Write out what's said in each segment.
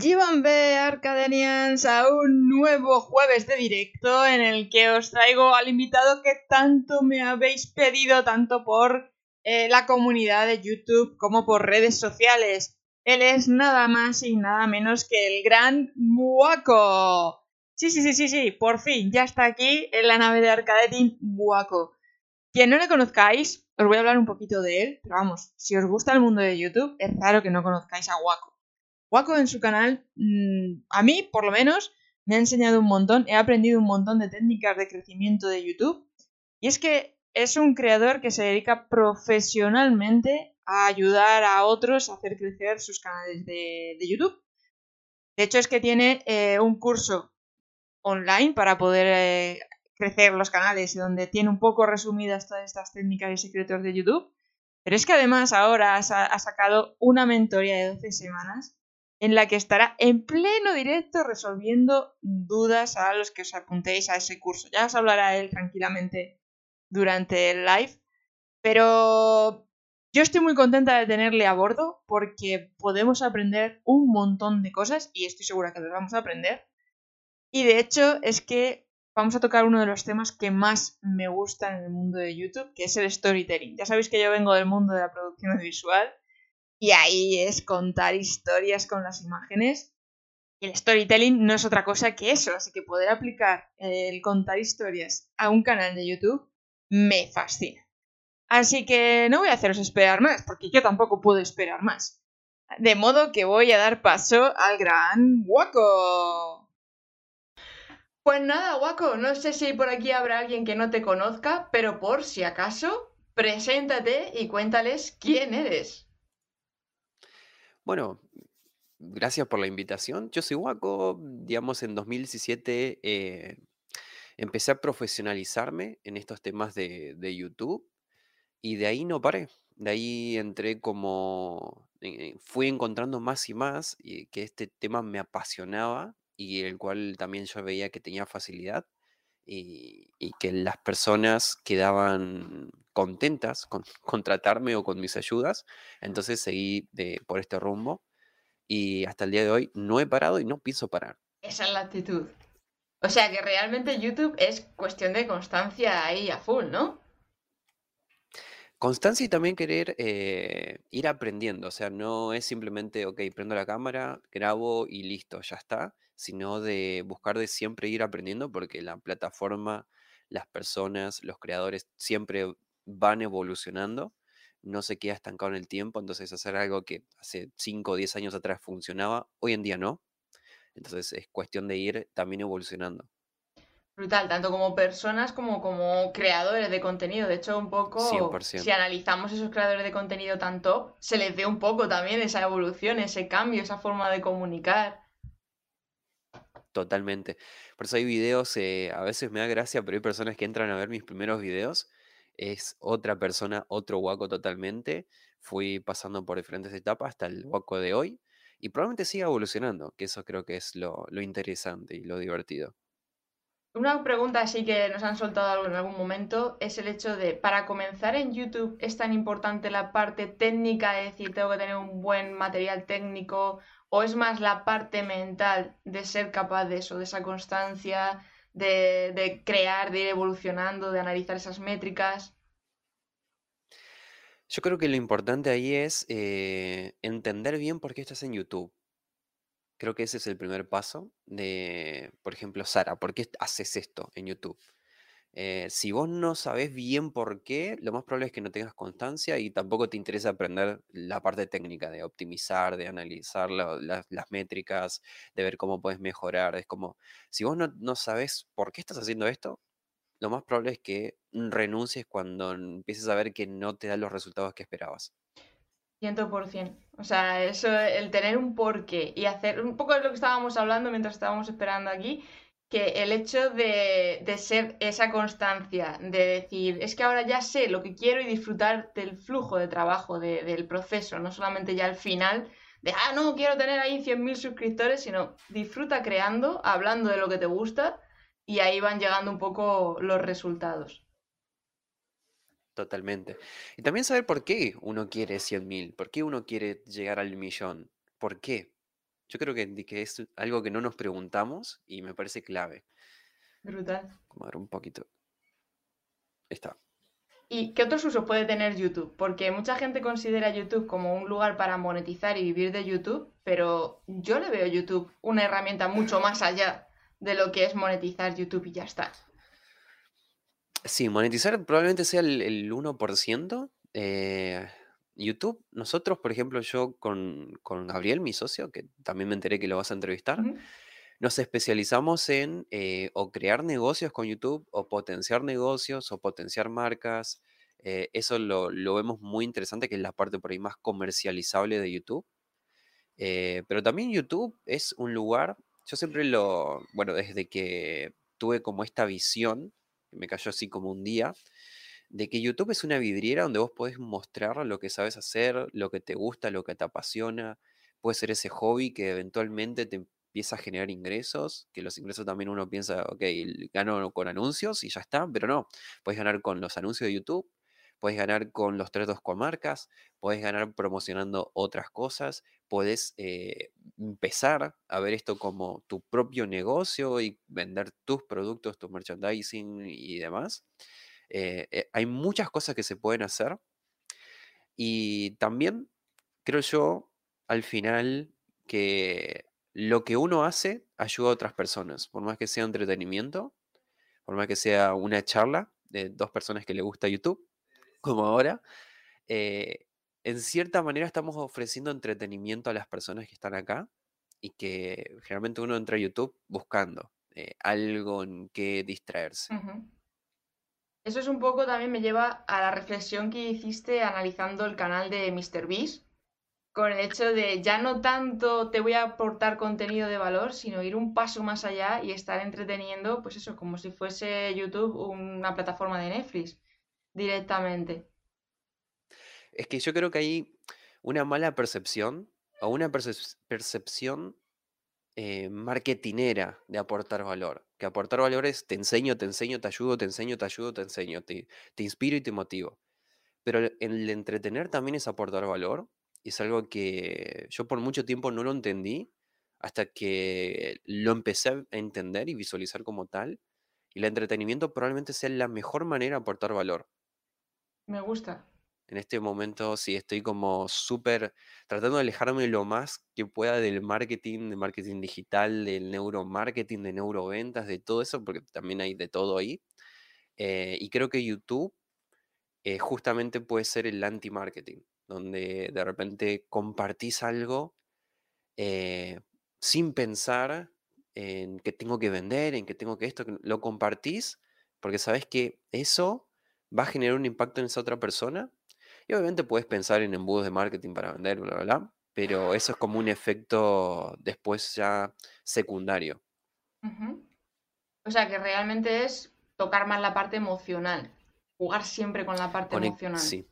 Llevanme Arcadenians a un nuevo jueves de directo en el que os traigo al invitado que tanto me habéis pedido, tanto por eh, la comunidad de YouTube como por redes sociales. Él es nada más y nada menos que el gran Muaco. Sí, sí, sí, sí, sí, por fin, ya está aquí en la nave de Arcadetin Muaco. Quien no le conozcáis, os voy a hablar un poquito de él, pero vamos, si os gusta el mundo de YouTube, es raro que no conozcáis a Waco. Waco en su canal, mm, a mí por lo menos, me ha enseñado un montón, he aprendido un montón de técnicas de crecimiento de YouTube. Y es que es un creador que se dedica profesionalmente a ayudar a otros a hacer crecer sus canales de, YouTube. De hecho, es que tiene eh, un curso online para poder eh, crecer los canales y donde tiene un poco resumidas todas estas técnicas y secretos de YouTube. Pero es que además ahora ha sacado una mentoría de 12 semanas en la que estará en pleno directo resolviendo dudas a los que os apuntéis a ese curso. Ya os hablará él tranquilamente durante el live, pero yo estoy muy contenta de tenerle a bordo porque podemos aprender un montón de cosas y estoy segura que las vamos a aprender. Y de hecho es que vamos a tocar uno de los temas que más me gustan en el mundo de YouTube, que es el storytelling. Ya sabéis que yo vengo del mundo de la producción visual y ahí es contar historias con las imágenes. Y el storytelling no es otra cosa que eso, así que poder aplicar el contar historias a un canal de YouTube me fascina. Así que no voy a haceros esperar más, porque yo tampoco puedo esperar más. De modo que voy a dar paso al gran Waco. Pues nada, Waco, no sé si por aquí habrá alguien que no te conozca, pero por si acaso, preséntate y cuéntales quién eres. Bueno, gracias por la invitación. Yo soy Waco, digamos, en 2017 eh, empecé a profesionalizarme en estos temas de, YouTube y de ahí no paré. De ahí entré como, eh, fui encontrando más y más y que este tema me apasionaba y el cual también yo veía que tenía facilidad y, que las personas quedaban contentas con, contratarme o con mis ayudas. Entonces seguí por este rumbo y hasta el día de hoy no he parado y no pienso parar. Esa es la actitud. O sea que realmente YouTube es cuestión de constancia ahí a full, ¿no? Constancia y también querer eh, ir aprendiendo, o sea, no es simplemente, ok, prendo la cámara, grabo y listo, ya está, sino de buscar de siempre ir aprendiendo porque la plataforma, las personas, los creadores siempre van evolucionando, no se queda estancado en el tiempo, entonces hacer algo que hace 5 o 10 años atrás funcionaba, hoy en día no. Entonces es cuestión de ir también evolucionando. Brutal, tanto como personas como como creadores de contenido. De hecho, un poco, si analizamos esos creadores de contenido tanto, se les ve un poco también esa evolución, ese cambio, esa forma de comunicar. Totalmente. Por eso hay videos, eh, a veces me da gracia, pero hay personas que entran a ver mis primeros videos es otra persona, otro Waco totalmente. Fui pasando por diferentes etapas hasta el Waco de hoy y probablemente siga evolucionando, que eso creo que es lo, interesante y lo divertido. Una pregunta así que nos han soltado en algún momento es el hecho de, para comenzar en YouTube, ¿es tan importante la parte técnica, de decir, tengo que tener un buen material técnico, o es más la parte mental de ser capaz de eso, de esa constancia, de, crear, de ir evolucionando, de analizar esas métricas. Yo creo que lo importante ahí es eh, entender bien por qué estás en YouTube. Creo que ese es el primer paso de, por ejemplo, Sara, ¿por qué haces esto en YouTube? Eh, si vos no sabés bien por qué, lo más probable es que no tengas constancia y tampoco te interesa aprender la parte técnica de optimizar, de analizar las métricas, de ver cómo puedes mejorar. Es como, si vos no, no por qué estás haciendo esto, lo más probable es que renuncies cuando empieces a ver que no te da los resultados que esperabas. 100%. O sea, eso, el tener un porqué y hacer un poco de lo que estábamos hablando mientras estábamos esperando aquí, que el hecho de, ser esa constancia, de decir, es que ahora ya sé lo que quiero y disfrutar del flujo de trabajo, del proceso, no solamente ya al final, de, ah, no, quiero tener ahí 100.000 suscriptores, sino disfruta creando, hablando de lo que te gusta y ahí van llegando un poco los resultados. Totalmente. Y también saber por qué uno quiere 100.000, por qué uno quiere llegar al millón, por qué. Yo creo que, que es algo que no nos preguntamos y me parece clave. Brutal. Ver un poquito. Ahí está. ¿Y qué otros usos puede tener YouTube? Porque mucha gente considera YouTube como un lugar para monetizar y vivir de YouTube, pero yo le veo a YouTube una herramienta mucho más allá de lo que es monetizar YouTube y ya está. Sí, monetizar probablemente sea el, 1%. Eh, YouTube, nosotros, por ejemplo, yo con, Gabriel, mi socio, que también me enteré que lo vas a entrevistar, nos especializamos en eh, o crear negocios con YouTube, o potenciar negocios, o potenciar marcas. Eh, eso lo, vemos muy interesante, que es la parte por ahí más comercializable de YouTube. Eh, pero también YouTube es un lugar, yo siempre lo, bueno, desde que tuve como esta visión, me cayó así como un día, de que YouTube es una vidriera donde vos podés mostrar lo que sabes hacer, lo que te gusta, lo que te apasiona. Puede ser ese hobby que eventualmente te empieza a generar ingresos, que los ingresos también uno piensa, ok, gano con anuncios y ya está, pero no, puedes ganar con los anuncios de YouTube, puedes ganar con los tratos con marcas, puedes ganar promocionando otras cosas, puedes eh, empezar a ver esto como tu propio negocio y vender tus productos, tu merchandising y demás. Eh, eh, hay muchas cosas que se pueden hacer y también creo yo al final que lo que uno hace ayuda a otras personas, por más que sea entretenimiento, por más que sea una charla de dos personas que le gusta YouTube, como ahora, eh, en cierta manera estamos ofreciendo entretenimiento a las personas que están acá y que generalmente uno entra a YouTube buscando algo en que distraerse. Eso es un poco también me lleva a la reflexión que hiciste analizando el canal de MrBeast, con el hecho de ya no tanto te voy a aportar contenido de valor, sino ir un paso más allá y estar entreteniendo, pues eso, como si fuese YouTube una plataforma de Netflix directamente. Es que yo creo que hay una mala percepción o una percepción eh, marketinera de aportar valor. Que aportar valor es te enseño, te enseño, te ayudo, te enseño, te ayudo, te enseño, te, te inspiro y te motivo. Pero el entretener también es aportar valor. Y es algo que yo por mucho tiempo no lo entendí hasta que lo empecé a entender y visualizar como tal. Y el entretenimiento probablemente sea la mejor manera de aportar valor. Me gusta. En este momento sí estoy como súper tratando de alejarme lo más que pueda del marketing, de marketing digital, del neuromarketing, de neuroventas, de todo eso, porque también hay de todo ahí. Eh, y creo que YouTube eh, justamente puede ser el anti-marketing, donde de repente compartís algo eh, sin pensar en que tengo que vender, en que tengo que esto, lo compartís porque sabes que eso va a generar un impacto en esa otra persona y obviamente puedes pensar en embudos de marketing para vender, bla, bla, bla, pero eso es como un efecto después ya secundario. O sea, que realmente es tocar más la parte emocional, jugar siempre con la parte emocional. Sí.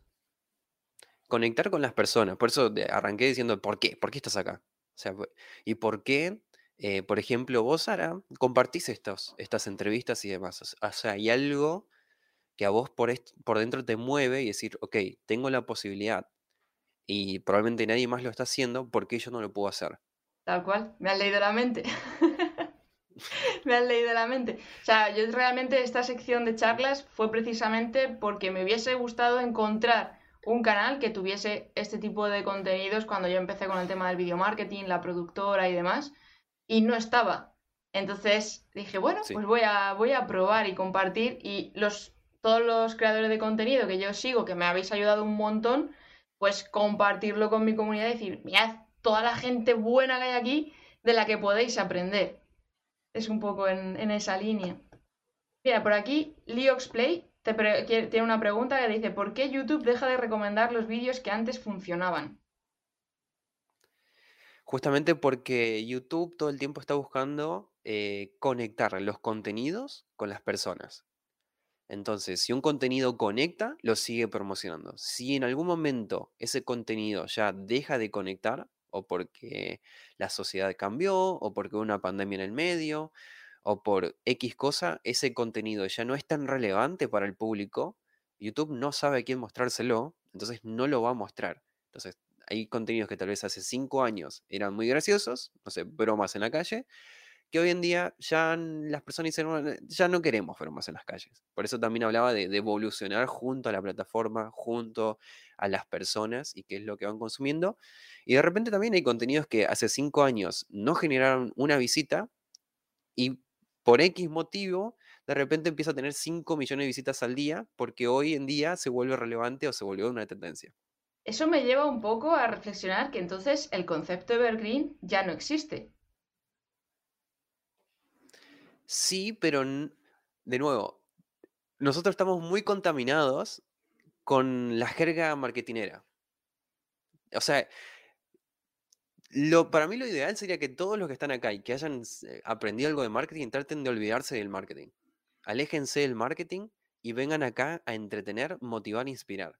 Conectar con las personas. Por eso arranqué diciendo, ¿por qué? ¿Por qué estás acá? O sea, ¿y por qué, eh, por ejemplo, vos, Sara, compartís estos, estas entrevistas y demás? O sea, hay algo que a vos por, por dentro te mueve y decir, ok, tengo la posibilidad y probablemente nadie más lo está haciendo, ¿por qué yo no lo puedo hacer? Tal cual, me has leído la mente. me has leído la mente. O sea, yo realmente esta sección de charlas fue precisamente porque me hubiese gustado encontrar un canal que tuviese este tipo de contenidos cuando yo empecé con el tema del video marketing, la productora y demás, y no estaba. Entonces dije, bueno, pues voy a, voy a probar y compartir y los todos los creadores de contenido que yo sigo, que me habéis ayudado un montón, pues compartirlo con mi comunidad y decir, mirad toda la gente buena que hay aquí de la que podéis aprender. Es un poco en, esa línea. Mira, por aquí Leoxplay te tiene una pregunta que dice, ¿por qué YouTube deja de recomendar los vídeos que antes funcionaban? Justamente porque YouTube todo el tiempo está buscando eh, conectar los contenidos con las personas. Entonces, si un contenido conecta, lo sigue promocionando. Si en algún momento ese contenido ya deja de conectar, o porque la sociedad cambió, o porque hubo una pandemia en el medio, o por X cosa, ese contenido ya no es tan relevante para el público, YouTube no sabe a quién mostrárselo, entonces no lo va a mostrar. Entonces, hay contenidos que tal vez hace cinco años eran muy graciosos, no sé, bromas en la calle, que hoy en día ya las personas dicen, ya no queremos bromas en las calles. Por eso también hablaba de, de, evolucionar junto a la plataforma, junto a las personas y qué es lo que van consumiendo. Y de repente también hay contenidos que hace cinco años no generaron una visita y por X motivo de repente empieza a tener 5 millones de visitas al día porque hoy en día se vuelve relevante o se volvió una tendencia. Eso me lleva un poco a reflexionar que entonces el concepto evergreen ya no existe. Sí, pero de nuevo, nosotros estamos muy contaminados con la jerga marketinera. O sea, lo, para mí lo ideal sería que todos los que están acá y que hayan eh, aprendido algo de marketing traten de olvidarse del marketing. Aléjense del marketing y vengan acá a entretener, motivar, inspirar.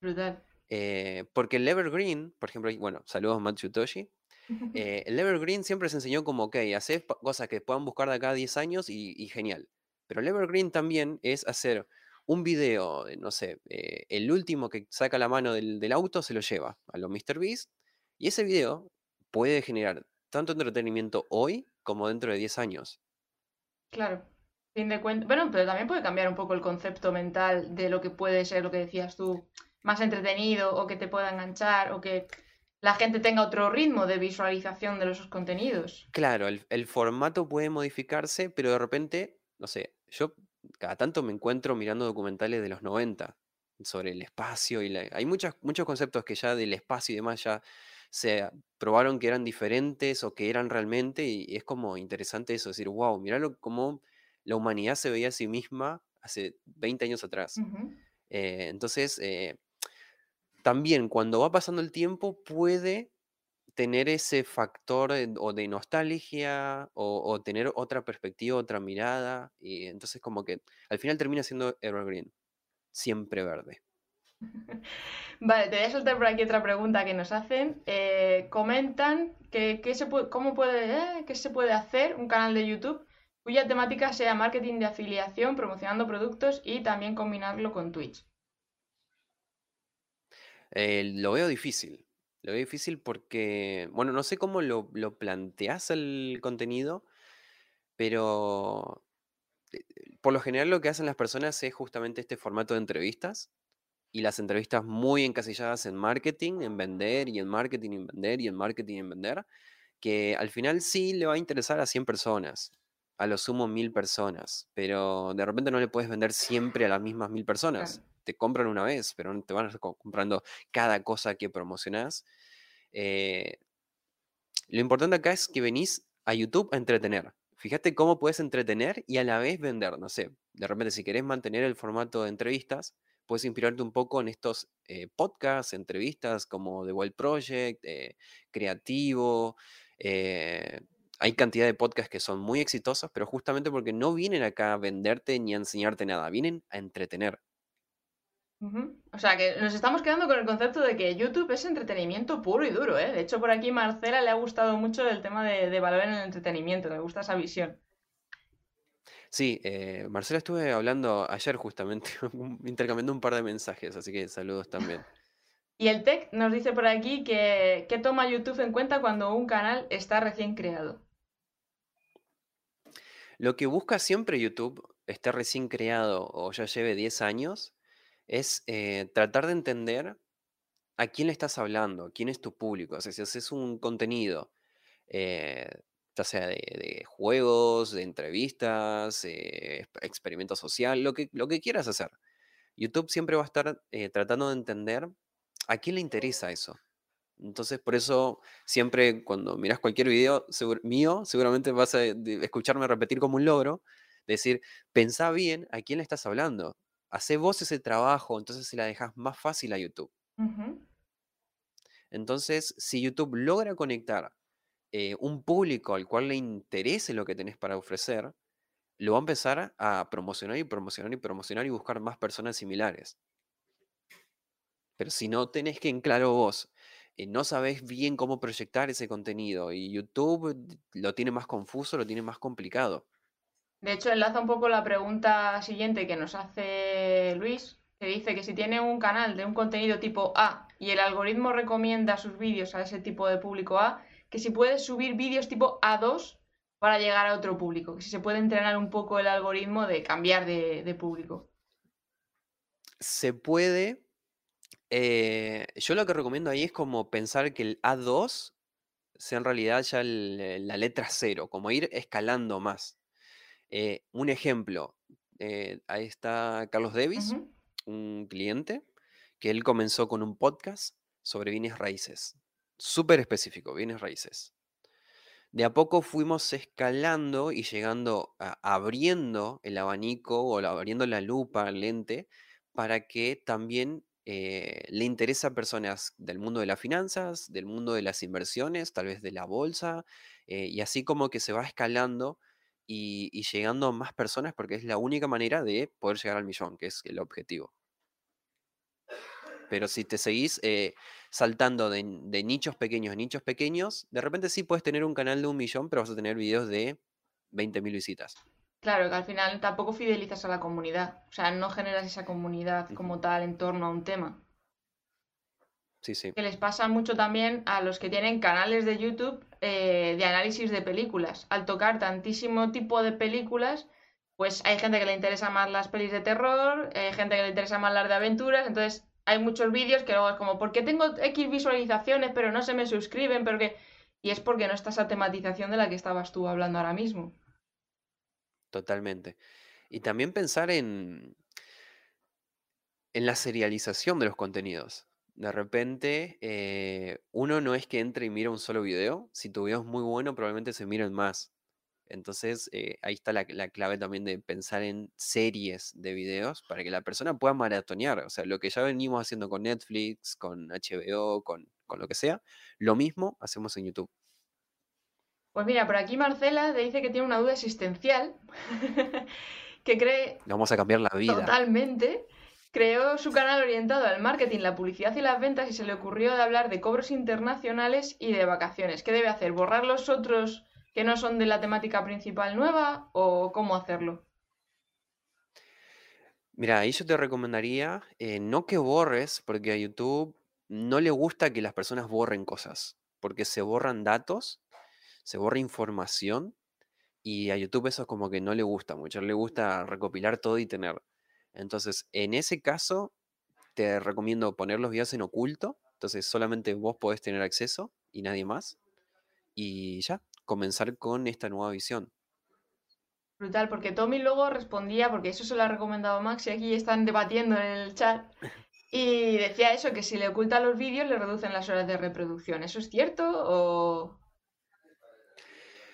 Brutal. Eh, porque el Evergreen, por ejemplo, bueno, saludos Matthew Toshi. Eh, el Evergreen siempre se enseñó como, ok, hacer cosas que puedan buscar de acá a 10 años y, genial. Pero el Evergreen también es hacer un video, no sé, el último que saca la mano del, del, auto se lo lleva a los MrBeast y ese video puede generar tanto entretenimiento hoy como dentro de 10 años. Claro. Fin de cuentas. Bueno, pero también puede cambiar un poco el concepto mental de lo que puede ser lo que decías tú, más entretenido o que te pueda enganchar o que la gente tenga otro ritmo de visualización de los contenidos. Claro, el, formato puede modificarse, pero de repente, no sé, yo cada tanto me encuentro mirando documentales de los 90 sobre el espacio y hay muchos muchos conceptos que ya del espacio y demás ya se probaron que eran diferentes o que eran realmente y es como interesante eso, decir, wow, miralo cómo la humanidad se veía a sí misma hace 20 años atrás. Eh, entonces, eh, también cuando va pasando el tiempo puede tener ese factor o de nostalgia o, tener otra perspectiva, otra mirada. Y entonces como que al final termina siendo evergreen, siempre verde. Vale, te voy a soltar por aquí otra pregunta que nos hacen. Eh, comentan que, cómo puede, qué se puede hacer un canal de YouTube cuya temática sea marketing de afiliación, promocionando productos y también combinarlo con Twitch. Eh, lo veo difícil. Lo veo difícil porque, bueno, no sé cómo lo, lo planteas el contenido, pero eh, por lo general lo que hacen las personas es justamente este formato de entrevistas y las entrevistas muy encasilladas en marketing, en vender y en marketing, en vender y en marketing, en vender, que al final sí le va a interesar a 100 personas, a lo sumo mil personas, pero de repente no le puedes vender siempre a las mismas mil personas. Te compran una vez, pero no te van a estar comprando cada cosa que promocionás. Eh, lo importante acá es que venís a YouTube a entretener. Fíjate cómo puedes entretener y a la vez vender. No sé, de repente si querés mantener el formato de entrevistas, puedes inspirarte un poco en estos eh, podcasts, entrevistas como The Wild Project, eh, Creativo, hay cantidad de podcasts que son muy exitosos, pero justamente porque no vienen acá a venderte ni a enseñarte nada, vienen a entretener. O sea que nos estamos quedando con el concepto de que YouTube es entretenimiento puro y duro, ¿eh? De hecho, por aquí Marcela le ha gustado mucho el tema de, valor en el entretenimiento, le gusta esa visión. Sí, eh, Marcela estuve hablando ayer justamente, intercambiando un par de mensajes, así que saludos también. y el Tech nos dice por aquí que ¿qué toma YouTube en cuenta cuando un canal está recién creado? Lo que busca siempre YouTube, esté recién creado o ya lleve 10 años, es eh, tratar de entender a quién le estás hablando, quién es tu público. O sea, si haces un contenido, eh, ya sea de, juegos, de entrevistas, eh, experimento social, lo que, lo que quieras hacer. YouTube siempre va a estar tratando de entender a quién le interesa eso. Entonces, por eso siempre cuando miras cualquier video mío, seguramente vas a escucharme repetir como un logro, decir, pensá bien a quién le estás hablando. Hacé vos ese trabajo, entonces se la dejas más fácil a YouTube. Entonces, si YouTube logra conectar eh, un público al cual le interese lo que tenés para ofrecer, lo va a empezar a promocionar y promocionar y promocionar y buscar más personas similares. Pero si no tenés que en claro vos eh, no sabes bien cómo proyectar ese contenido y YouTube lo tiene más confuso, lo tiene más complicado. De hecho, enlaza un poco la pregunta siguiente que nos hace Luis, que dice que si tiene un canal de un contenido tipo A y el algoritmo recomienda sus vídeos a ese tipo de público A, que si puedes subir vídeos tipo A2 para llegar a otro público, que si se puede entrenar un poco el algoritmo de cambiar de, público. Se puede. Eh, yo lo que recomiendo ahí es como pensar que el A2 sea en realidad ya la letra cero, como ir escalando más. Eh, un ejemplo, eh, ahí está Carlos Davis, un cliente, que él comenzó con un podcast sobre bienes raíces, súper específico, bienes raíces. De a poco fuimos escalando y llegando, a, abriendo el abanico o abriendo la lupa, el lente, para que también eh, le interesa a personas del mundo de las finanzas, del mundo de las inversiones, tal vez de la bolsa, eh, y así como que se va escalando y, llegando a más personas porque es la única manera de poder llegar al millón, que es el objetivo. Pero si te seguís eh, saltando de, nichos pequeños a nichos pequeños, de repente sí puedes tener un canal de un millón, pero vas a tener videos de 20.000 visitas. Claro, que al final tampoco fidelizas a la comunidad. O sea, no generas esa comunidad como tal en torno a un tema. Sí, sí. Que les pasa mucho también a los que tienen canales de YouTube eh, de análisis de películas. Al tocar tantísimo tipo de películas, pues hay gente que le interesa más las pelis de terror, hay gente que le interesa más las de aventuras, entonces hay muchos vídeos que luego es como, ¿por qué tengo X visualizaciones pero no se me suscriben? Pero que... Y es porque no está esa tematización de la que estabas tú hablando ahora mismo. Totalmente. Y también pensar en, en la serialización de los contenidos. De repente, eh, uno no es que entre y mira un solo video. Si tu video es muy bueno, probablemente se miren más. Entonces, eh, ahí está la, clave también de pensar en series de videos para que la persona pueda maratonear. O sea, lo que ya venimos haciendo con Netflix, con HBO, con, con lo que sea, lo mismo hacemos en YouTube. Pues mira, por aquí Marcela te dice que tiene una duda existencial, que cree... vamos a cambiar la vida. Totalmente. Creó su canal orientado al marketing, la publicidad y las ventas y se le ocurrió hablar de cobros internacionales y de vacaciones. ¿Qué debe hacer? ¿Borrar los otros que no son de la temática principal nueva o cómo hacerlo? Mira, ahí yo te recomendaría eh, no que borres, porque a YouTube no le gusta que las personas borren cosas, porque se borran datos se borra información y a YouTube eso como que no le gusta mucho, le gusta recopilar todo y tener. Entonces, en ese caso, te recomiendo poner los videos en oculto, entonces solamente vos podés tener acceso y nadie más. Y ya, comenzar con esta nueva visión. Brutal, porque Tommy luego respondía, porque eso se lo ha recomendado Max y aquí están debatiendo en el chat. Y decía eso, que si le ocultan los vídeos le reducen las horas de reproducción. ¿Eso es cierto o,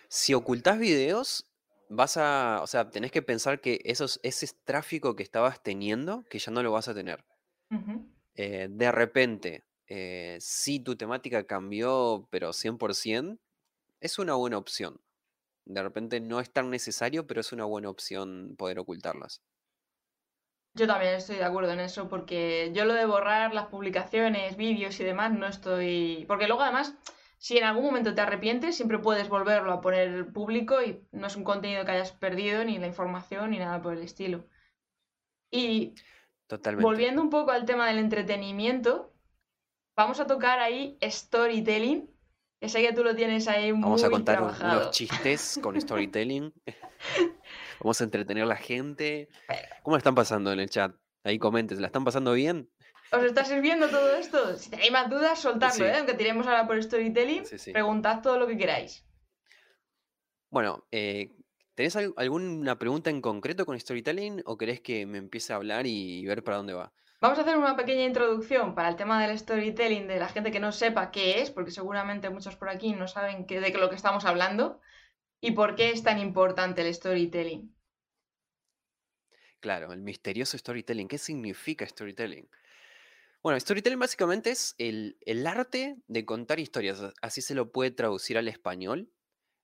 si ocultás videos, vas a, o sea, tenés que pensar que esos, ese tráfico que estabas teniendo, que ya no lo vas a tener. Eh, de repente, eh, si tu temática cambió, pero 100%, es una buena opción. De repente no es tan necesario, pero es una buena opción poder ocultarlas. Yo también estoy de acuerdo en eso, porque yo lo de borrar las publicaciones, vídeos y demás, no estoy... Porque luego además si en algún momento te arrepientes, siempre puedes volverlo a poner público y no es un contenido que hayas perdido, ni la información, ni nada por el estilo. Y volviendo un poco al tema del entretenimiento, vamos a tocar ahí storytelling, que sé que tú lo tienes ahí muy Vamos a contar unos chistes con storytelling. vamos a entretener a la gente. ¿Cómo están pasando en el chat? Ahí comentes, ¿la están pasando bien? ¿Os está sirviendo todo esto? Si tenéis más dudas, soltadlo, ¿eh? Aunque tiremos ahora por storytelling, preguntad todo lo que queráis. Bueno, eh, ¿tenés alguna pregunta en concreto con storytelling o querés que me empiece a hablar y ver para dónde va? Vamos a hacer una pequeña introducción para el tema del storytelling de la gente que no sepa qué es, porque seguramente muchos por aquí no saben de lo que estamos hablando y por qué es tan importante el storytelling. Claro, el misterioso storytelling. ¿Qué significa storytelling? Bueno, storytelling básicamente es el, arte de contar historias, así se lo puede traducir al español.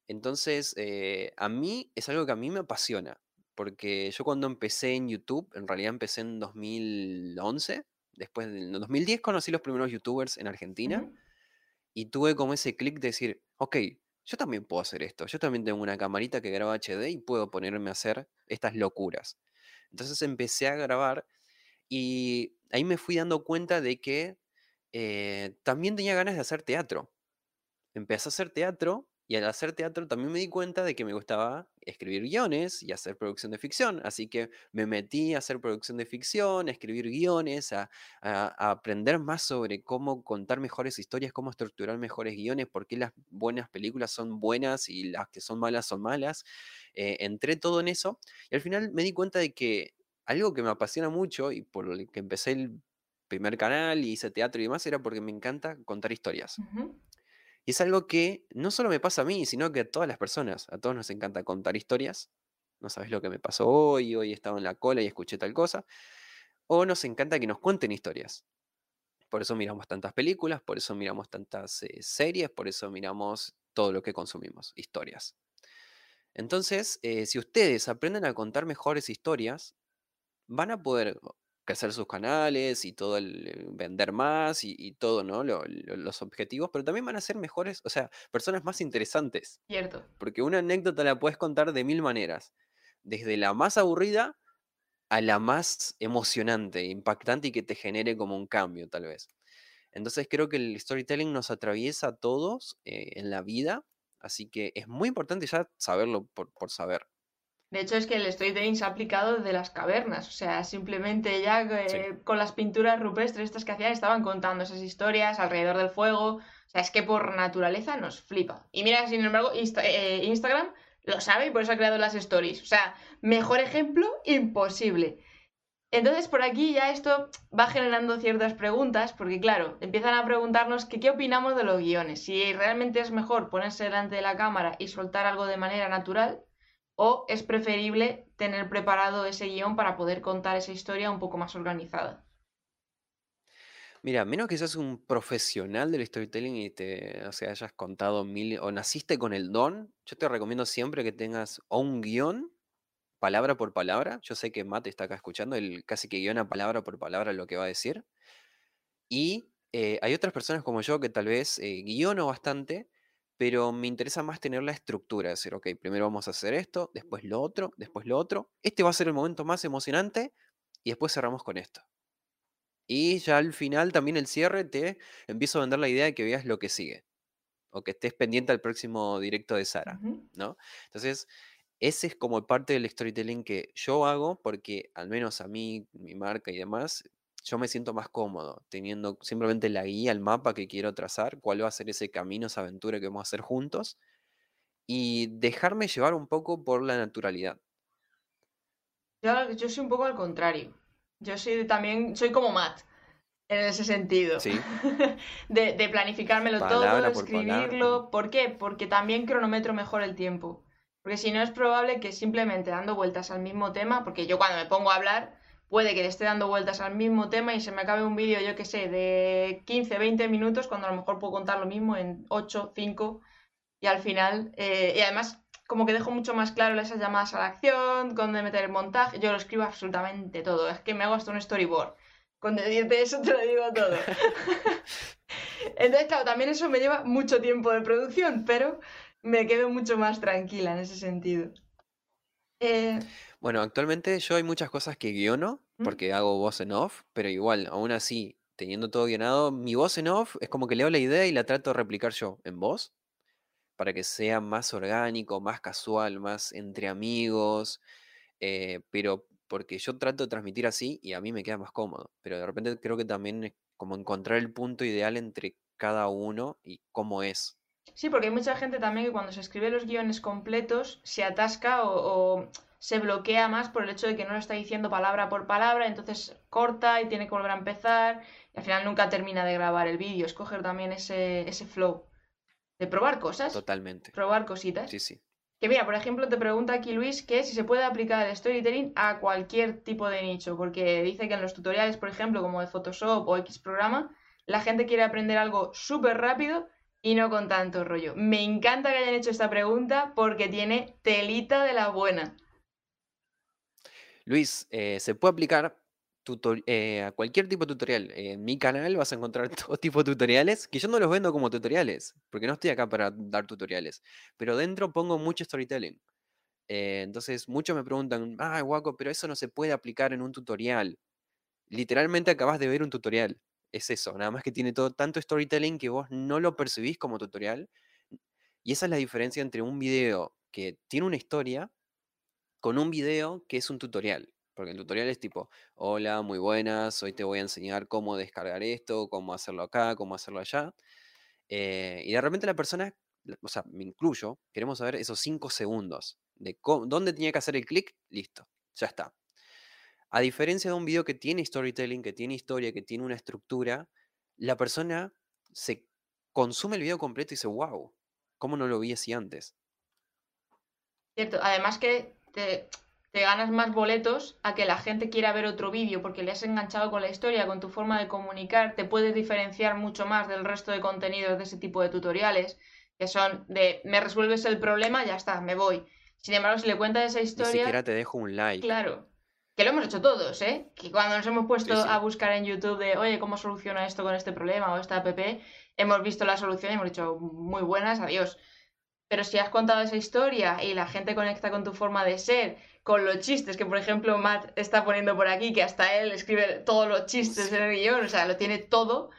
Entonces, eh, a mí es algo que a mí me apasiona, porque yo cuando empecé en YouTube, en realidad empecé en 2011, después en 2010 conocí los primeros youtubers en Argentina y tuve como ese clic de decir, ok, yo también puedo hacer esto, yo también tengo una camarita que graba HD y puedo ponerme a hacer estas locuras. Entonces empecé a grabar y ahí me fui dando cuenta de que eh, también tenía ganas de hacer teatro. Empecé a hacer teatro y al hacer teatro también me di cuenta de que me gustaba escribir guiones y hacer producción de ficción. Así que me metí a hacer producción de ficción, a escribir guiones, a, aprender más sobre cómo contar mejores historias, cómo estructurar mejores guiones, por qué las buenas películas son buenas y las que son malas son malas. Eh, entré todo en eso y al final me di cuenta de que algo que me apasiona mucho y por el que empecé el primer canal y hice teatro y demás era porque me encanta contar historias. Y es algo que no solo me pasa a mí, sino que a todas las personas. A todos nos encanta contar historias. No sabes lo que me pasó hoy, hoy estaba en la cola y escuché tal cosa. O nos encanta que nos cuenten historias. Por eso miramos tantas películas, por eso miramos tantas eh, series, por eso miramos todo lo que consumimos, historias. Entonces, eh, si ustedes aprenden a contar mejores historias, van a poder crecer sus canales y todo el eh, vender más y, y todo, ¿no? Lo- lo- los objetivos, pero también van a ser mejores, o sea, personas más interesantes, Cierto. porque una anécdota la puedes contar de mil maneras, desde la más aburrida a la más emocionante, impactante y que te genere como un cambio, tal vez. Entonces creo que el storytelling nos atraviesa a todos eh, en la vida, así que es muy importante ya saberlo por, por saber. De hecho, es que el storytelling se ha aplicado desde las cavernas. O sea, simplemente ya eh, Sí. con las pinturas rupestres estas que hacían estaban contando esas historias alrededor del fuego. O sea, es que por naturaleza nos flipa. Y mira, sin embargo, Insta- eh, Instagram lo sabe y por eso ha creado las stories. O sea, mejor ejemplo imposible. Entonces, por aquí ya esto va generando ciertas preguntas, porque claro, empiezan a preguntarnos que qué opinamos de los guiones, si realmente es mejor ponerse delante de la cámara y soltar algo de manera natural, o es preferible tener preparado ese guion para poder contar esa historia un poco más organizada. Mira, menos que seas un profesional del storytelling y te, o sea, hayas contado mil, o naciste con el don, yo te recomiendo siempre que tengas o un guion, palabra por palabra. Yo sé que Matt está acá escuchando, él casi que guiona palabra por palabra lo que va a decir. Y eh, hay otras personas como yo que tal vez eh, guiono bastante, pero me interesa más tener la estructura, decir, ok, primero vamos a hacer esto, después lo otro, después lo otro. Este va a ser el momento más emocionante y después cerramos con esto. Y ya al final también el cierre te empiezo a vender la idea de que veas lo que sigue. O que estés pendiente al próximo directo de Sara. ¿no? Entonces, ese es como parte del storytelling que yo hago porque al menos a mí, mi marca y demás, yo me siento más cómodo teniendo simplemente la guía, el mapa que quiero trazar, cuál va a ser ese camino, esa aventura que vamos a hacer juntos y dejarme llevar un poco por la naturalidad. Yo, yo soy un poco al contrario. Yo soy también, soy como Matt, en ese sentido. ¿Sí? De, de planificármelo todo, Palabra por palabra. escribirlo. ¿Por qué? Porque también cronometro mejor el tiempo. Porque si no es probable que simplemente dando vueltas al mismo tema, porque yo cuando me pongo a hablar, puede que le esté dando vueltas al mismo tema y se me acabe un vídeo, yo que sé, de 15, 20 minutos, cuando a lo mejor puedo contar lo mismo en 8, 5, y al final, eh, y además como que dejo mucho más claro esas llamadas a la acción, dónde meter el montaje, yo lo escribo absolutamente todo, es que me hago hasta un storyboard. Con decirte eso te lo digo todo. Entonces, claro, también eso me lleva mucho tiempo de producción, pero me quedo mucho más tranquila en ese sentido. Eh, Bueno, actualmente yo hay muchas cosas que guiono ¿Mm? porque hago voz en off, pero igual, aún así, teniendo todo guionado, mi voz en off es como que leo la idea y la trato de replicar yo en voz para que sea más orgánico, más casual, más entre amigos, eh, pero porque yo trato de transmitir así y a mí me queda más cómodo, pero de repente creo que también es como encontrar el punto ideal entre cada uno y cómo es. Sí, porque hay mucha gente también que cuando se escribe los guiones completos se atasca o, o se bloquea más por el hecho de que no lo está diciendo palabra por palabra, entonces corta y tiene que volver a empezar y al final nunca termina de grabar el vídeo. Escoger también ese, ese flow de probar cosas, Totalmente. probar cositas. Sí, sí. Que mira, por ejemplo, te pregunta aquí Luis que si se puede aplicar el storytelling a cualquier tipo de nicho, porque dice que en los tutoriales, por ejemplo, como de Photoshop o X programa, la gente quiere aprender algo súper rápido y no con tanto rollo. Me encanta que hayan hecho esta pregunta porque tiene telita de la buena. Luis, eh, se puede aplicar eh, a cualquier tipo de tutorial. En mi canal vas a encontrar todo tipo de tutoriales, que yo no los vendo como tutoriales, porque no estoy acá para dar tutoriales, pero dentro pongo mucho storytelling. Eh, entonces, muchos me preguntan, ah, guaco, pero eso no se puede aplicar en un tutorial. Literalmente acabas de ver un tutorial. es eso, nada más que tiene todo tanto storytelling que vos no lo percibís como tutorial. Y esa es la diferencia entre un video que tiene una historia con un video que es un tutorial. Porque el tutorial es tipo, hola, muy buenas, hoy te voy a enseñar cómo descargar esto, cómo hacerlo acá, cómo hacerlo allá. Eh, y de repente la persona, o sea, me incluyo, queremos saber esos cinco segundos de dónde tenía que hacer el clic, listo, ya está. A diferencia de un video que tiene storytelling, que tiene historia, que tiene una estructura, la persona se consume el video completo y dice, wow, ¿cómo no lo vi así antes? Cierto, además que te, ganas más boletos a que la gente quiera ver otro vídeo porque le has enganchado con la historia, con tu forma de comunicar, te puedes diferenciar mucho más del resto de contenidos de ese tipo de tutoriales, que son de me resuelves el problema, ya está, me voy. Sin embargo, si le cuentas esa historia... Ni siquiera te dejo un like. Claro, que lo hemos hecho todos, ¿eh? Que cuando nos hemos puesto a buscar en YouTube de, oye, ¿cómo soluciona esto con este problema o esta app? Hemos visto la solución y hemos dicho, muy buenas, adiós. Pero si has contado esa historia y la gente conecta con tu forma de ser, con los chistes, que por ejemplo Matt está poniendo por aquí, que hasta él escribe todos los chistes en el guion, o sea, lo tiene todo,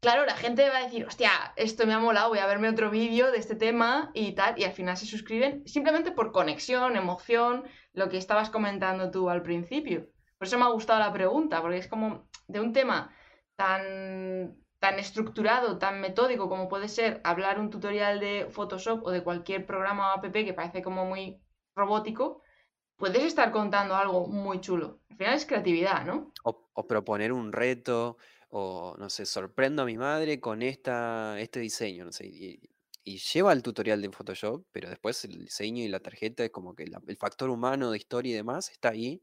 claro, la gente va a decir, hostia, esto me ha molado, voy a verme otro vídeo de este tema y tal, y al final se suscriben simplemente por conexión, emoción, lo que estabas comentando tú al principio. Por eso me ha gustado la pregunta, porque es como de un tema tan, tan estructurado, tan metódico como puede ser hablar un tutorial de Photoshop o de cualquier programa o app que parece como muy robótico, puedes estar contando algo muy chulo. Al final es creatividad, ¿no? O, proponer un reto, o no sé, sorprendo a mi madre con esta, este diseño, no sé, y lleva el tutorial de Photoshop, pero después el diseño y la tarjeta es como que el factor humano de historia y demás está ahí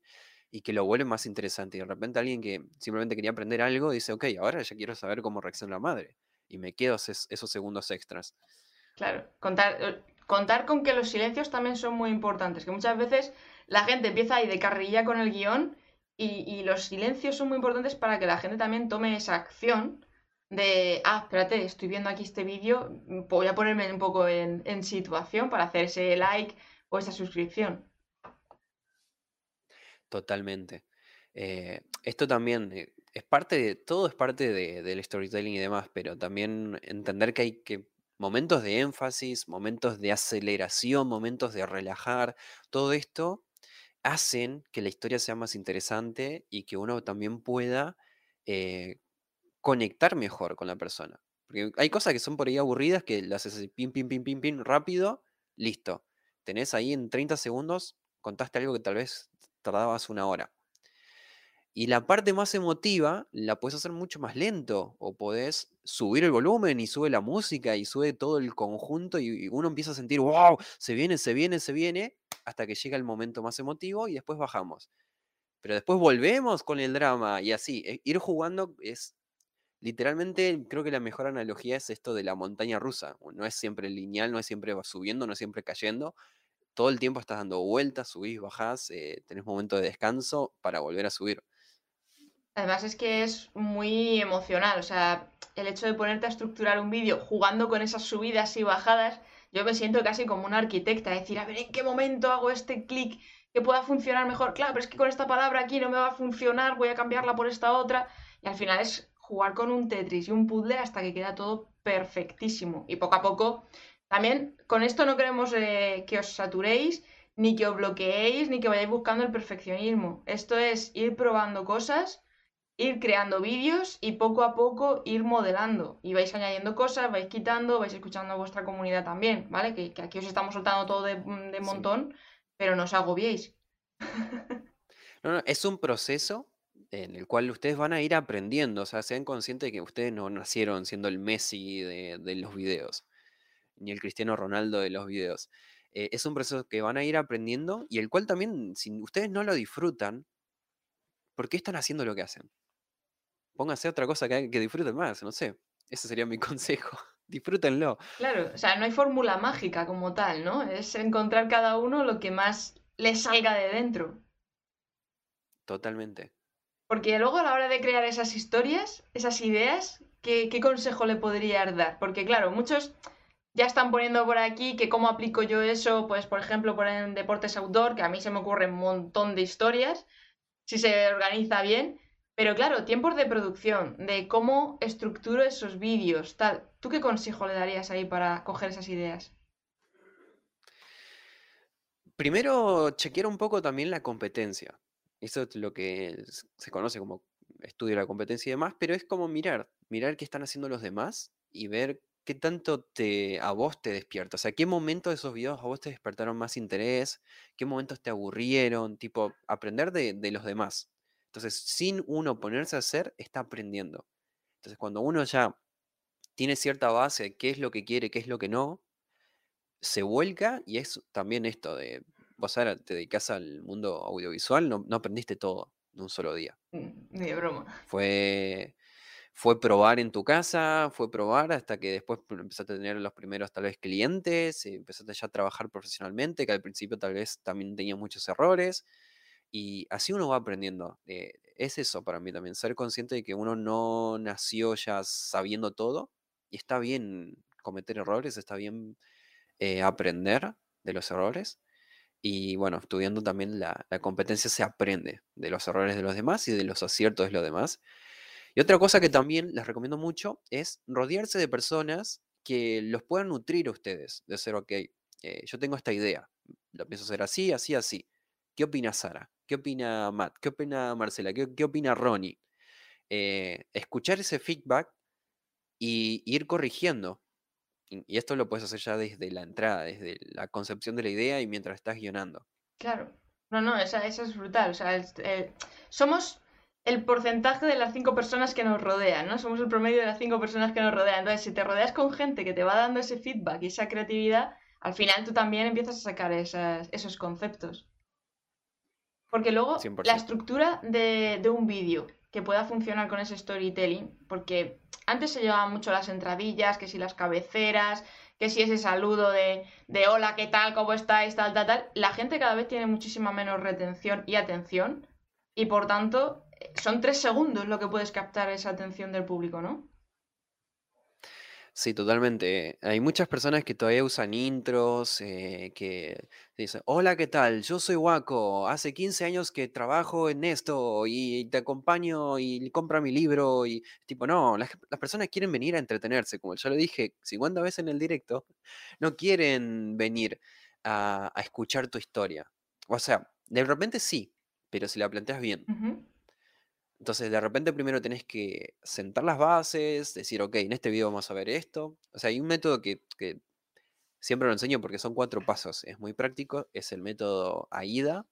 y que lo vuelve más interesante. Y de repente alguien que simplemente quería aprender algo dice, ok, ahora ya quiero saber cómo reacciona la madre. Y me quedo esos segundos extras. Claro, contar, eh, contar con que los silencios también son muy importantes, que muchas veces la gente empieza ahí de carrilla con el guion y, los silencios son muy importantes para que la gente también tome esa acción de, ah, espérate, estoy viendo aquí este vídeo, voy a ponerme un poco en, situación para hacer ese like o esa suscripción. Totalmente. Eh, esto también eh, es parte de, todo es parte del storytelling y demás, pero también entender que hay que momentos de énfasis, momentos de aceleración, momentos de relajar, todo esto hacen que la historia sea más interesante y que uno también pueda eh, conectar mejor con la persona. Porque hay cosas que son por ahí aburridas que las haces pim, pim, pim, pim, pim, rápido, listo. Tenés ahí en 30 segundos, contaste algo que tal vez tardabas una hora. Y la parte más emotiva la puedes hacer mucho más lento o podés subir el volumen y sube la música y sube todo el conjunto y uno empieza a sentir, wow, se viene, se viene, se viene, hasta que llega el momento más emotivo y después bajamos. Pero después volvemos con el drama y así, e, ir jugando es Literalmente, creo que la mejor analogía es esto de la montaña rusa. No es siempre lineal, no es siempre subiendo, no es siempre cayendo. Todo el tiempo estás dando vueltas, subís, bajás, eh, tenés momento de descanso para volver a subir. Además es que es muy emocional, o sea, el hecho de ponerte a estructurar un vídeo jugando con esas subidas y bajadas, yo me siento casi como una arquitecta, decir, a ver, ¿en qué momento hago este clic que pueda funcionar mejor? Claro, pero es que con esta palabra aquí no me va a funcionar, voy a cambiarla por esta otra, y al final es jugar con un Tetris y un puzzle hasta que queda todo perfectísimo. Y poco a poco, también con esto no queremos eh, que os saturéis, ni que os bloqueéis, ni que vayáis buscando el perfeccionismo. Esto es ir probando cosas, ir creando vídeos y poco a poco ir modelando. Y vais añadiendo cosas, vais quitando, vais escuchando a vuestra comunidad también, ¿vale? Que, aquí os estamos soltando todo de, montón, pero no os agobiéis. no, no, es un proceso en el cual ustedes van a ir aprendiendo, o sea, sean conscientes de que ustedes no nacieron siendo el Messi de, los videos, ni el Cristiano Ronaldo de los videos. Eh, es un proceso que van a ir aprendiendo y el cual también, si ustedes no lo disfrutan, ¿por qué están haciendo lo que hacen? Pónganse otra cosa que, que disfruten más, no sé. Ese sería mi consejo. Disfrútenlo. Claro, o sea, no hay fórmula mágica como tal, ¿no? Es encontrar cada uno lo que más les salga de dentro. Totalmente. Porque luego a la hora de crear esas historias, esas ideas, ¿qué, consejo le podrías dar? Porque claro, muchos ya están poniendo por aquí que cómo aplico yo eso, pues por ejemplo, por en deportes outdoor, que a mí se me ocurre un montón de historias, si se organiza bien, Pero claro, tiempos de producción, de cómo estructuro esos vídeos, tal. ¿Tú qué consejo le darías ahí para coger esas ideas? Primero, chequear un poco también la competencia. Eso es lo que se conoce como estudio de la competencia y demás, pero es como mirar, mirar qué están haciendo los demás y ver qué tanto te, a vos te despierta. O sea, qué momento de esos videos a vos te despertaron más interés, qué momentos te aburrieron, tipo, aprender de, de los demás. Entonces, sin uno ponerse a hacer, está aprendiendo. Entonces, cuando uno ya tiene cierta base de qué es lo que quiere, qué es lo que no, se vuelca y es también esto de, vos ahora te dedicas al mundo audiovisual, no, no aprendiste todo de un solo día. Mm, Ni de broma. Fue, fue probar en tu casa, fue probar hasta que después empezaste a tener los primeros tal vez clientes, y empezaste ya a trabajar profesionalmente, que al principio tal vez también tenía muchos errores, y así uno va aprendiendo. Eh, es eso para mí también, ser consciente de que uno no nació ya sabiendo todo, y está bien cometer errores, está bien eh, aprender de los errores. Y bueno, estudiando también la, la competencia se aprende de los errores de los demás y de los aciertos de los demás. Y otra cosa que también les recomiendo mucho es rodearse de personas que los puedan nutrir a ustedes. De ser, ok, eh, yo tengo esta idea, lo pienso hacer así, así, así. ¿Qué opina Sara? ¿Qué opina Matt? ¿Qué opina Marcela? ¿Qué, qué opina Ronnie? Eh, escuchar ese feedback y ir corrigiendo. Y esto lo puedes hacer ya desde la entrada, desde la concepción de la idea y mientras estás guionando. Claro. No, no, esa, esa es brutal. O sea, el- somos el porcentaje de las cinco personas que nos rodean, ¿no? Somos el promedio de las cinco personas que nos rodean. Entonces, si te rodeas con gente que te va dando ese feedback y esa creatividad, al final tú también empiezas a sacar esas- esos conceptos. Porque luego la 100%. estructura de, de un vídeo que pueda funcionar con ese storytelling, porque antes se llevaban mucho las entradillas, que si las cabeceras, que si ese saludo de, de hola, ¿qué tal? ¿Cómo estáis? Tal, tal, tal. La gente cada vez tiene muchísima menos retención y atención, y por tanto son tres segundos lo que puedes captar esa atención del público, ¿no? Sí, totalmente. Hay muchas personas que todavía usan intros, eh, que dicen, hola, ¿qué tal? Yo soy Waco, hace 15 años que trabajo en esto y te acompaño y compra mi libro y tipo, no, las, las personas quieren venir a entretenerse, como ya lo dije 50 veces en el directo, no quieren venir a, a escuchar tu historia. O sea, de repente sí, pero si la planteas bien. Entonces, de repente primero tenés que sentar las bases, decir, ok, en este video vamos a ver esto. O sea, hay un método que, que siempre lo enseño porque son cuatro pasos. Es muy práctico. Es el método AIDA,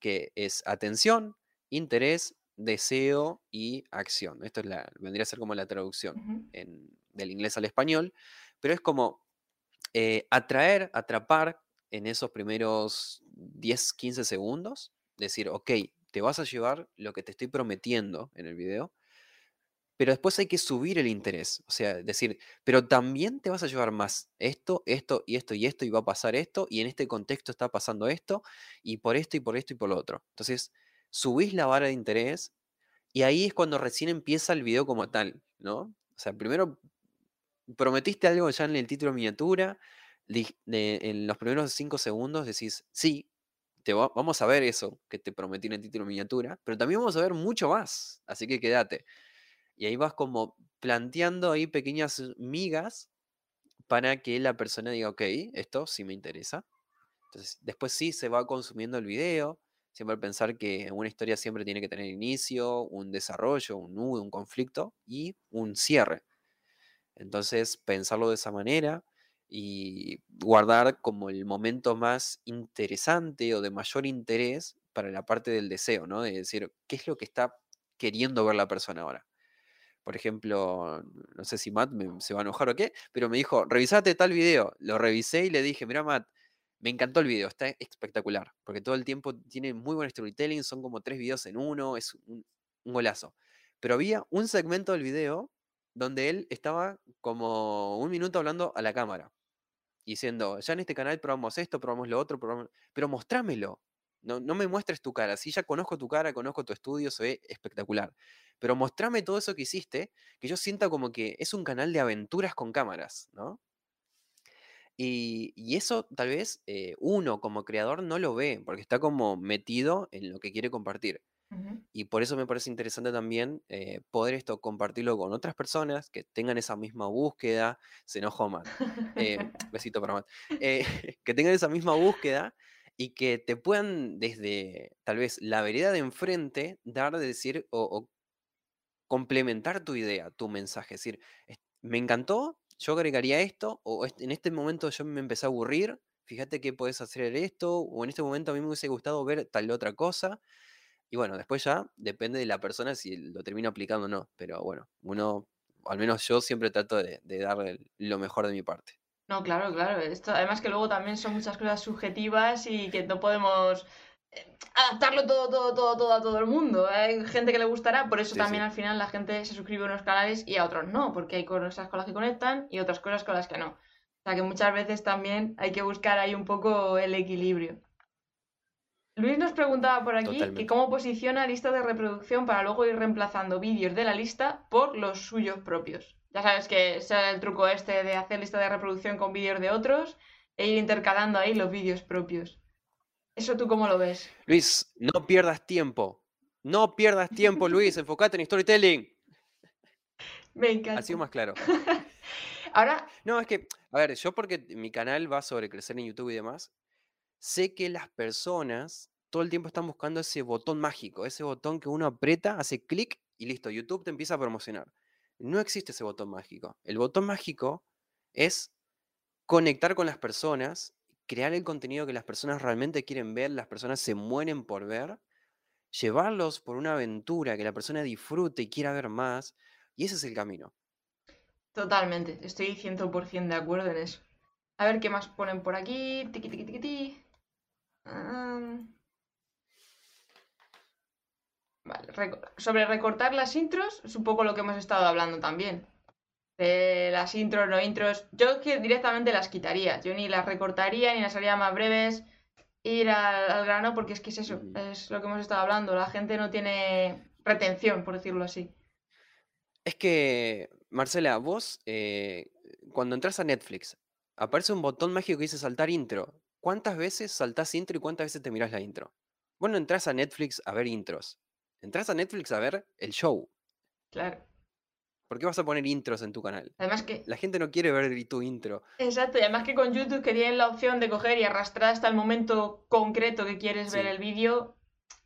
que es atención, interés, deseo y acción. Esto es la, vendría a ser como la traducción en- del inglés al español. Pero es como eh, atraer, atrapar en esos primeros 10, 15 segundos. Decir, ok, te vas a llevar lo que te estoy prometiendo en el video, pero después hay que subir el interés. O sea, decir, pero también te vas a llevar más esto, esto y esto y esto, y va a pasar esto, y en este contexto está pasando esto, y por esto y por esto y por lo otro. Entonces, subís la vara de interés, y ahí es cuando recién empieza el video como tal, ¿no? O sea, primero prometiste algo ya en el título miniatura, di- de- en los primeros cinco segundos decís, sí, te va- vamos a ver eso que te prometí en el título miniatura, pero también vamos a ver mucho más, así que quédate. Y ahí vas como planteando ahí pequeñas migas para que la persona diga, ok, esto sí me interesa. Entonces, después sí se va consumiendo el video, siempre pensar que una historia siempre tiene que tener inicio, un desarrollo, un nudo, un conflicto y un cierre. Entonces, pensarlo de esa manera y guardar como el momento más interesante o de mayor interés para la parte del deseo, ¿no? De decir, ¿qué es lo que está queriendo ver la persona ahora? Por ejemplo, no sé si Matt me- se va a enojar o qué, pero me dijo, revisate tal video. Lo revisé y le dije, mira Matt, me encantó el video, está espectacular, porque todo el tiempo tiene muy buen storytelling, son como tres videos en uno, es un, un golazo. Pero había un segmento del video donde él estaba como un minuto hablando a la cámara, diciendo, ya en este canal probamos esto, probamos lo otro, probamos... pero mostrámelo. No, no me muestres tu cara. Sí, ya conozco tu cara, conozco tu estudio, se ve espectacular. Pero mostrame todo eso que hiciste, que yo sienta como que es un canal de aventuras con cámaras, ¿no? Y, y eso tal vez eh, uno como creador no lo ve, porque está como metido en lo que quiere compartir. Y por eso me parece interesante también eh, poder esto compartirlo con otras personas que tengan esa misma búsqueda. Se enojó Matt. eh, besito para Matt. eh, que tengan esa misma búsqueda y que te puedan desde tal vez la vereda de enfrente dar de decir o, o complementar tu idea, tu mensaje. Es decir, "Es- me encantó, yo agregaría esto, o "Est- en este momento yo me empecé a aburrir, fíjate que puedes hacer esto, o en este momento a mí me hubiese gustado ver tal otra cosa. Y bueno, después ya depende de la persona si lo termina aplicando o no. Pero bueno, uno, al menos yo siempre trato de, de dar lo mejor de mi parte. No, claro, claro. Esto, además que luego también son muchas cosas subjetivas y que no podemos eh, adaptarlo todo, todo, todo, todo a todo el mundo. Hay gente que le gustará, por eso Sí, también sí. al final la gente se suscribe a unos canales y a otros no, porque hay cosas con las que conectan y otras cosas con las que no. O sea que muchas veces también hay que buscar ahí un poco el equilibrio. Luis nos preguntaba por aquí que cómo posiciona lista de reproducción para luego ir reemplazando vídeos de la lista por los suyos propios. Ya sabes que es el truco este de hacer lista de reproducción con vídeos de otros e ir intercalando ahí los vídeos propios. ¿Eso tú cómo lo ves? Luis, no pierdas tiempo. No pierdas tiempo, Luis. Enfocate en storytelling. Me Ha encanta. sido más claro. Ahora, No, es que, a ver, yo porque mi canal va sobre crecer en YouTube y demás, sé que las personas todo el tiempo están buscando ese botón mágico, ese botón que uno aprieta, hace clic y listo, YouTube te empieza a promocionar. No existe ese botón mágico. El botón mágico es conectar con las personas, crear el contenido que las personas realmente quieren ver, las personas se mueren por ver, llevarlos por una aventura que la persona disfrute y quiera ver más, y ese es el camino. totalmente, estoy 100% de acuerdo en eso. A ver qué más ponen por aquí. Tiqui, tiqui, tiqui, Vale, sobre recortar las intros es un poco lo que hemos estado hablando también. De las intros, no intros. Yo que directamente las quitaría. Yo ni las recortaría ni las haría más breves. Ir al, al grano porque es que es eso, es lo que hemos estado hablando. La gente no tiene retención, por decirlo así. Es que, Marcela, vos, eh, cuando entras a Netflix, aparece un botón mágico que dice saltar intro. ¿Cuántas veces saltás intro y cuántas veces te mirás la intro? Vos no entras a Netflix a ver intros. Entrás a Netflix a ver el show. Claro. ¿Por qué vas a poner intros en tu canal? Además que La gente no quiere ver tu intro. Exacto, y además que con YouTube que tienen la opción de coger y arrastrar hasta el momento concreto que quieres ver el vídeo,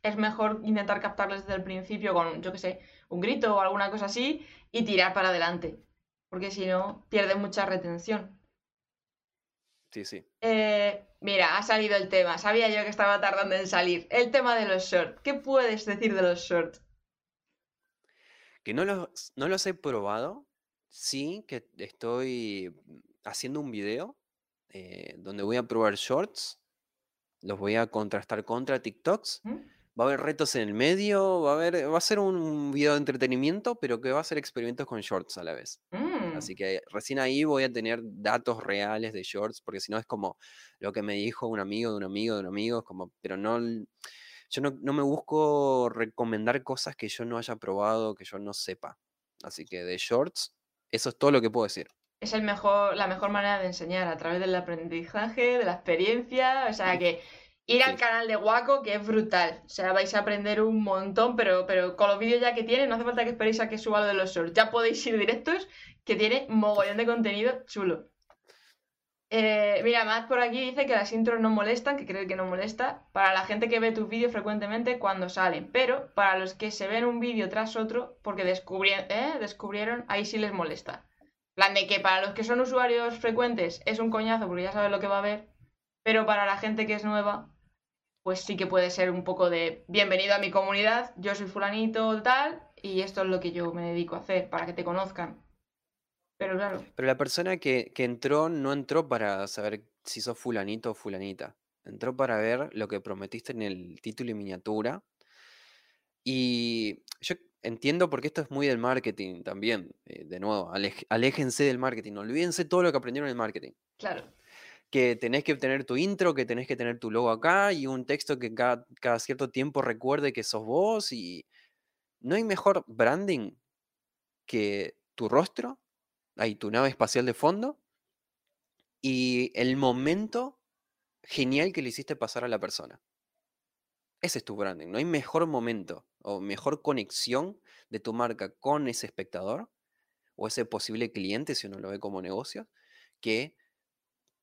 es mejor intentar captarles desde el principio con, yo qué sé, un grito o alguna cosa así y tirar para adelante, porque si no, pierde mucha retención. Sí, sí. Eh, mira, ha salido el tema, sabía yo que estaba tardando en salir. El tema de los shorts, ¿qué puedes decir de los shorts? Que no los, no los he probado. Sí, que estoy haciendo un video eh, donde voy a probar shorts. Los voy a contrastar contra TikToks. ¿Mm? Va a haber retos en el medio, va a haber, va a ser un video de entretenimiento, pero que va a ser experimentos con shorts a la vez. Mm, Así que recién ahí voy a tener datos reales de shorts, porque si no es como lo que me dijo un amigo de un amigo de un amigo, como, pero no, yo no, no me busco recomendar cosas que yo no haya probado, que yo no sepa. Así que de shorts, eso es todo lo que puedo decir. es el mejor, la mejor manera de enseñar, a través del aprendizaje, de la experiencia, o sea que ir al canal de Waco, que es brutal, o sea, vais a aprender un montón, pero, pero con los vídeos ya que tiene, no hace falta que esperéis a que suba lo de los shorts, ya podéis ir directos, que tiene mogollón de contenido chulo. Eh, mira, Matt por aquí dice que las intros no molestan, que cree que no molesta, para la gente que ve tus vídeos frecuentemente cuando salen, pero para los que se ven un vídeo tras otro, porque descubri- ¿eh? descubrieron, ahí sí les molesta. plan de que para los que son usuarios frecuentes es un coñazo porque ya saben lo que va a ver, pero para la gente que es nueva, pues sí que puede ser un poco de bienvenido a mi comunidad, yo soy fulanito tal, y esto es lo que yo me dedico a hacer, para que te conozcan. Pero claro, Pero la persona que, que entró no entró para saber si sos fulanito o fulanita. Entró para ver lo que prometiste en el título y miniatura. Y yo entiendo porque esto es muy del marketing también. eh, de nuevo, alej- aléjense del marketing. Olvídense todo lo que aprendieron en el marketing. claro. Que tenés que tener tu intro, que tenés que tener tu logo acá y un texto que cada, cierto tiempo recuerde que sos vos. Y no hay mejor branding que tu rostro, ahí tu nave espacial de fondo y el momento genial que le hiciste pasar a la persona. Ese es tu branding. No hay mejor momento o mejor conexión de tu marca con ese espectador o ese posible cliente, si uno lo ve como negocio, que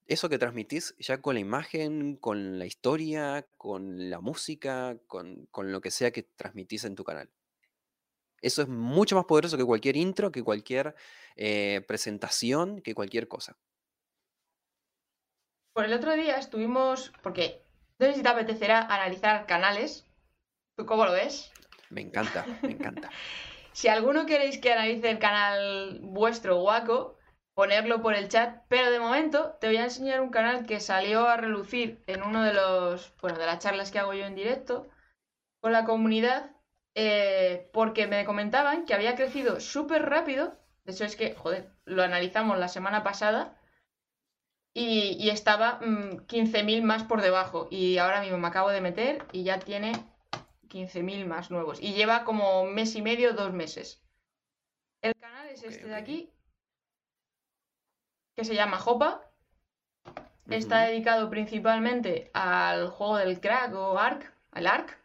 eso que transmitís ya con la imagen, con la historia, con la música, con, con lo que sea que transmitís en tu canal. Eso es mucho más poderoso que cualquier intro, que cualquier eh, presentación, que cualquier cosa. Por el otro día estuvimos, porque no sé si te apetecerá analizar canales. ¿Tú cómo lo ves? Me encanta, me encanta. si alguno queréis que analice el canal vuestro Waco, ponerlo por el chat, pero de momento te voy a enseñar un canal que salió a relucir en uno de los, bueno, de las charlas que hago yo en directo con la comunidad, eh, porque me comentaban que había crecido súper rápido, de hecho es que, joder, lo analizamos la semana pasada y, y estaba 15.000 mm, más por debajo y ahora mismo me acabo de meter y ya tiene 15.000 más nuevos y lleva como mes y medio, dos meses. El canal es este de aquí, que se llama Hopa. Está dedicado principalmente al juego del crack o Ark, al Ark.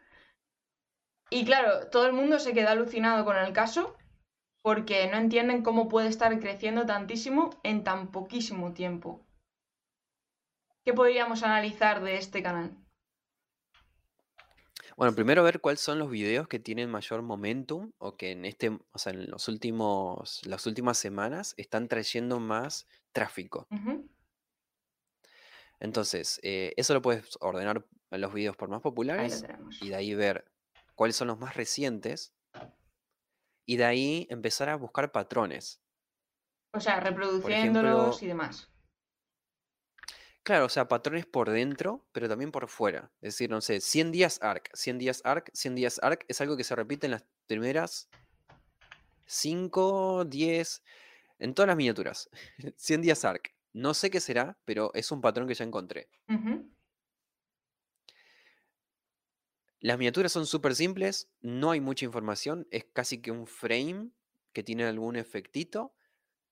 Y claro, todo el mundo se queda alucinado con el caso porque no entienden cómo puede estar creciendo tantísimo en tan poquísimo tiempo. ¿Qué podríamos analizar de este canal? Bueno, primero ver cuáles son los videos que tienen mayor momentum o que en este, o sea, en los últimos, las últimas semanas están trayendo más tráfico. Entonces, eh, eso lo puedes ordenar en los videos por más populares y de ahí ver cuáles son los más recientes y de ahí empezar a buscar patrones. O sea, reproduciéndolos y demás. Claro, o sea, patrones por dentro, pero también por fuera. Es decir, no sé, 100 días ARC, 100 días ARC, 100 días ARC es algo que se repite en las primeras 5, 10, en todas las miniaturas. 100 días ARC. No sé qué será, pero es un patrón que ya encontré. Las miniaturas son súper simples, no hay mucha información, es casi que un frame que tiene algún efectito.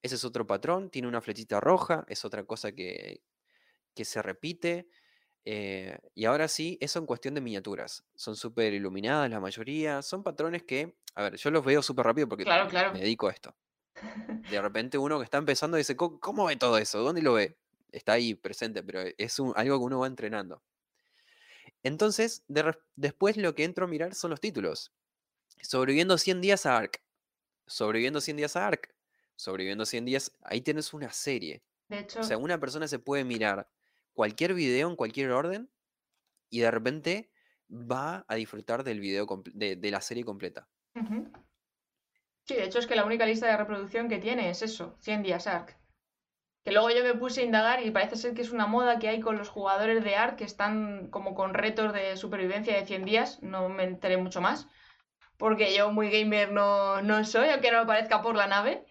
Ese es otro patrón, tiene una flechita roja, es otra cosa que, que se repite. Eh, y ahora sí, eso en cuestión de miniaturas. Son súper iluminadas la mayoría. Son patrones que, a ver, yo los veo súper rápido porque me dedico a esto. De repente uno que está empezando dice, ¿cómo, ve todo eso? ¿Dónde lo ve? Está ahí presente, pero es algo que uno va entrenando. Entonces, después lo que entro a mirar son los títulos. Sobreviviendo 100 días a ARC. Sobreviviendo 100 días a ARC. Sobreviviendo 100 días. Ahí tienes una serie. De hecho. O sea, una persona se puede mirar cualquier video en cualquier orden y de repente va a disfrutar del video de, la serie completa. Sí, de hecho es que la única lista de reproducción que tiene es eso, 100 días ARC. Que luego yo me puse a indagar y parece ser que es una moda que hay con los jugadores de ARC que están como con retos de supervivencia de 100 días, no me enteré mucho más, porque yo muy gamer no, no soy, aunque no me parezca por la nave.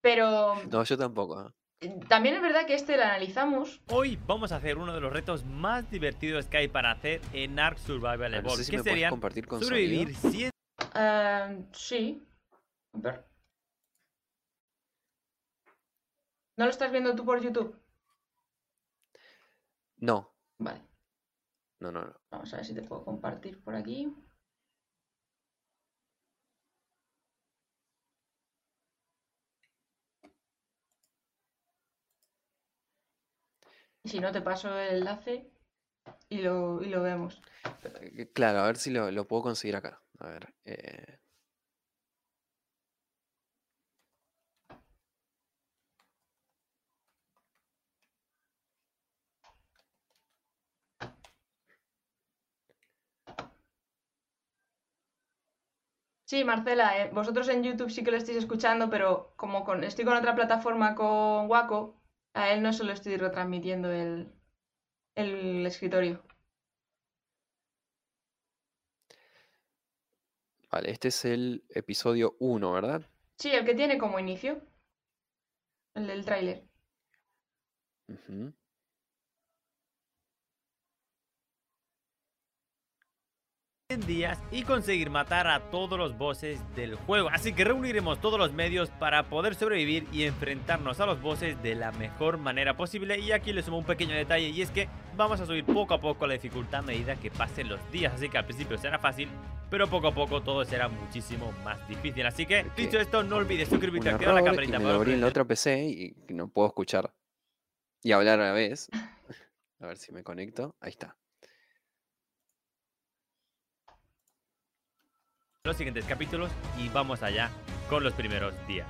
Pero... No, yo tampoco. ¿eh? También es verdad que este lo analizamos. Hoy vamos a hacer uno de los retos más divertidos que hay para hacer en Ark Survival Evolved. No sé si serían compartir con sobrevivir 100... Uh, sí. A ver. ¿No lo estás viendo tú por YouTube? No. Vale. No, no, no. Vamos a ver si te puedo compartir por aquí. Si no, te paso el enlace y lo, y lo vemos. Eh, claro, a ver si lo, lo puedo conseguir acá. A ver. Eh... Sí, Marcela, eh, vosotros en YouTube sí que lo estáis escuchando, pero como con, estoy con otra plataforma con Waco, a él no solo estoy retransmitiendo el, el escritorio. Vale, este es el episodio 1, ¿verdad? Sí, el que tiene como inicio. El del tráiler. Días y conseguir matar a todos los bosses del juego. Así que reuniremos todos los medios para poder sobrevivir y enfrentarnos a los bosses de la mejor manera posible. Y aquí les sumo un pequeño detalle y es que vamos a subir poco a poco la dificultad a medida que pasen los días. Así que al principio será fácil, pero poco a poco todo será muchísimo más difícil. Así que, dicho esto, no olvides suscribirte, activar la campanita. Me lo abrí en la otra PC y no puedo escuchar y hablar a la vez. A ver si me conecto. Ahí está. Los siguientes capítulos y vamos allá con los primeros días.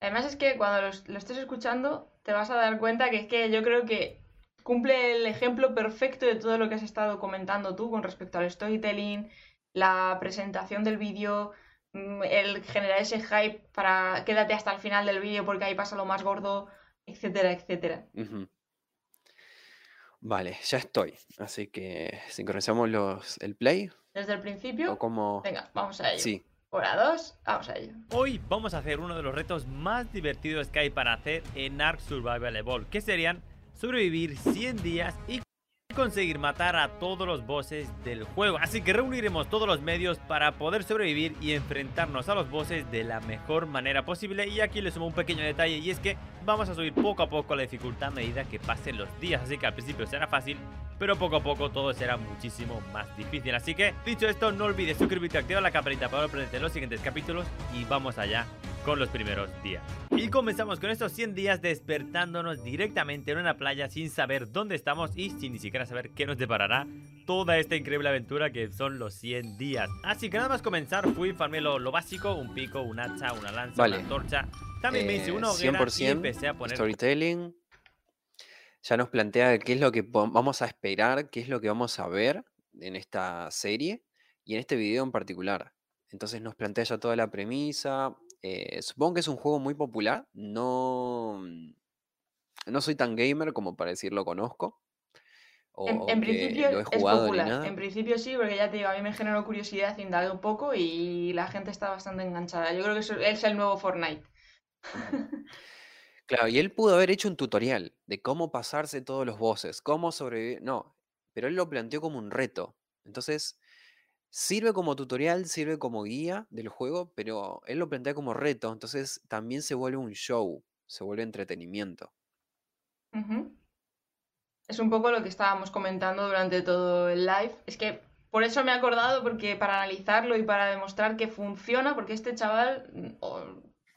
Además es que cuando lo, estés escuchando te vas a dar cuenta que es que yo creo que cumple el ejemplo perfecto de todo lo que has estado comentando tú con respecto al storytelling, la presentación del vídeo, mm, el generar ese hype para quédate hasta el final del vídeo porque ahí pasa lo más gordo, etcétera, etcétera. Vale, ya estoy. Así que sincronizamos los, el play. Desde el principio. O como... Venga, vamos a ello. Sí. Hora 2, vamos a ello. Hoy vamos a hacer uno de los retos más divertidos que hay para hacer en Ark Survival Evolved, que serían sobrevivir 100 días y conseguir matar a todos los bosses del juego. Así que reuniremos todos los medios para poder sobrevivir y enfrentarnos a los bosses de la mejor manera posible. Y aquí les sumo un pequeño detalle y es que vamos a subir poco a poco la dificultad a medida que pasen los días. Así que al principio será fácil, pero poco a poco todo será muchísimo más difícil. Así que, dicho esto, no olvides suscribirte, activar la campanita para aprender los siguientes capítulos y vamos allá con los primeros días. Y comenzamos con estos 100 días despertándonos directamente en una playa sin saber dónde estamos y sin ni siquiera saber qué nos deparará toda esta increíble aventura que son los 100 días. Así que nada más comenzar fui farmé lo, lo básico, un pico, un hacha, una lanza, una antorcha. También me hice una eh, hoguera y empecé a poner... Storytelling. Ya nos plantea qué es lo que vamos a esperar, qué es lo que vamos a ver en esta serie y en este video en particular. Entonces nos plantea ya toda la premisa, eh, supongo que es un juego muy popular. No, mm, no soy tan gamer como para decir lo conozco. en, principio es popular. En principio sí, porque ya te digo, a mí me generó curiosidad, indagué un poco y la gente está bastante enganchada. Yo creo que es el nuevo Fortnite. Claro, y él pudo haber hecho un tutorial de cómo pasarse todos los bosses, cómo sobrevivir. No, pero él lo planteó como un reto. Entonces, Sirve como tutorial, sirve como guía del juego, pero él lo plantea como reto, entonces también se vuelve un show, se vuelve entretenimiento. Es un poco lo que estábamos comentando durante todo el live. Es que por eso me he acordado, porque para analizarlo y para demostrar que funciona, porque este chaval,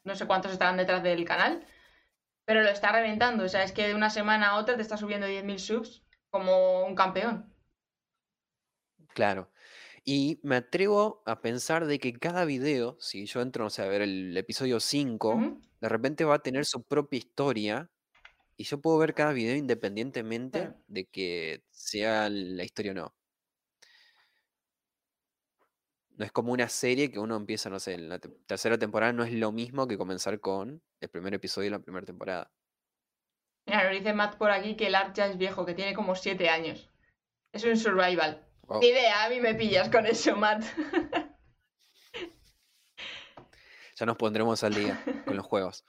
no sé cuántos estarán detrás del canal, pero lo está reventando. O sea, es que de una semana a otra te está subiendo 10.000 subs como un campeón. Claro. Y me atrevo a pensar de que cada video, si yo entro, no sé, a ver el episodio 5, de repente va a tener su propia historia y yo puedo ver cada video independientemente de que sea la historia o no. No es como una serie que uno empieza, no sé, en la tercera temporada no es lo mismo que comenzar con el primer episodio de la primera temporada. Mira, nos dice Matt por aquí que el art ya es viejo, que tiene como 7 años. Es un survival. Ni idea, a mí me pillas con eso, Matt. ya nos pondremos al día con los juegos.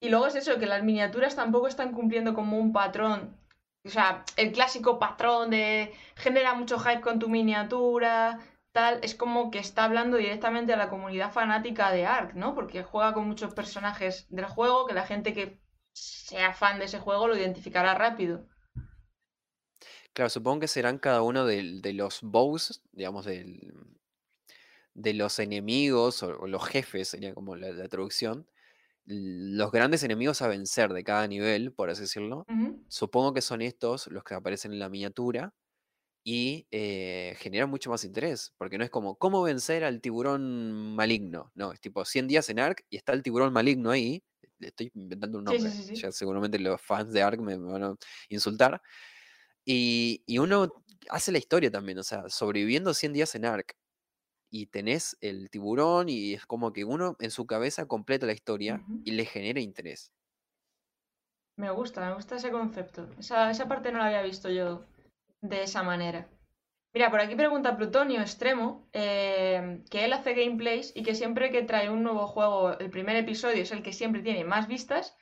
Y luego es eso, que las miniaturas tampoco están cumpliendo como un patrón. O sea, el clásico patrón de genera mucho hype con tu miniatura, tal, es como que está hablando directamente a la comunidad fanática de Ark, ¿no? Porque juega con muchos personajes del juego, que la gente que sea fan de ese juego lo identificará rápido. Claro, supongo que serán cada uno de, los bows, digamos, de los enemigos o, los jefes, sería como la, traducción, los grandes enemigos a vencer de cada nivel, por así decirlo. Supongo que son estos los que aparecen en la miniatura y eh, generan mucho más interés, porque no es como, ¿cómo vencer al tiburón maligno? No, es tipo 100 días en Ark y está el tiburón maligno ahí. Le estoy inventando un nombre, ya seguramente los fans de Ark me van a insultar. Y, uno hace la historia también, o sea, sobreviviendo 100 días en Ark y tenés el tiburón y es como que uno en su cabeza completa la historia y le genera interés. Me gusta, me gusta ese concepto. Esa, esa parte no la había visto yo de esa manera. Mira, por aquí pregunta Plutonio Extremo eh, que él hace gameplays y que siempre que trae un nuevo juego, el primer episodio es el que siempre tiene más vistas.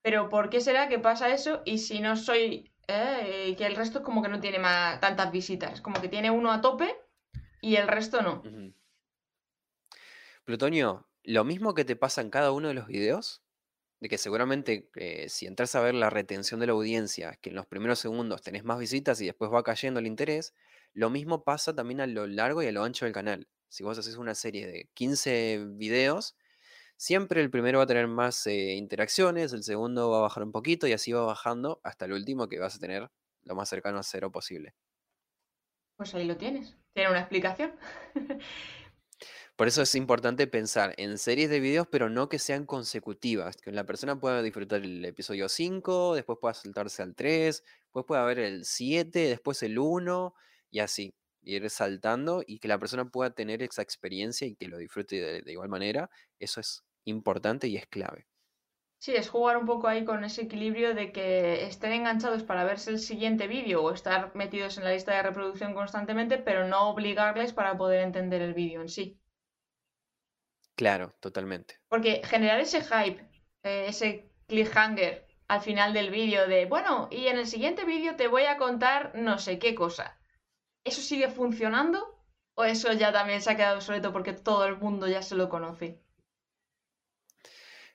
Pero ¿por qué será que pasa eso? Y si no soy ¿eh? que el resto es como que no tiene más, tantas visitas. Como que tiene uno a tope y el resto no. Plutonio, lo mismo que te pasa en cada uno de los videos, de que seguramente eh, si entras a ver la retención de la audiencia, que en los primeros segundos tenés más visitas y después va cayendo el interés, lo mismo pasa también a lo largo y a lo ancho del canal. Si vos haces una serie de 15 videos, siempre el primero va a tener más eh, interacciones, el segundo va a bajar un poquito y así va bajando hasta el último que vas a tener lo más cercano a cero posible. Pues ahí lo tienes. Tiene una explicación. Por eso es importante pensar en series de videos, pero no que sean consecutivas, que la persona pueda disfrutar el episodio 5, después pueda saltarse al 3, después pueda ver el 7, después el 1 y así, ir saltando y que la persona pueda tener esa experiencia y que lo disfrute de, de igual manera. Eso es importante y es clave. Sí, es jugar un poco ahí con ese equilibrio de que estén enganchados para verse el siguiente vídeo o estar metidos en la lista de reproducción constantemente, pero no obligarles para poder entender el vídeo en sí. Claro, totalmente. Porque generar ese hype, eh, ese cliffhanger al final del vídeo de, bueno, y en el siguiente vídeo te voy a contar no sé qué cosa. ¿Eso sigue funcionando? ¿O eso ya también se ha quedado obsoleto porque todo el mundo ya se lo conoce?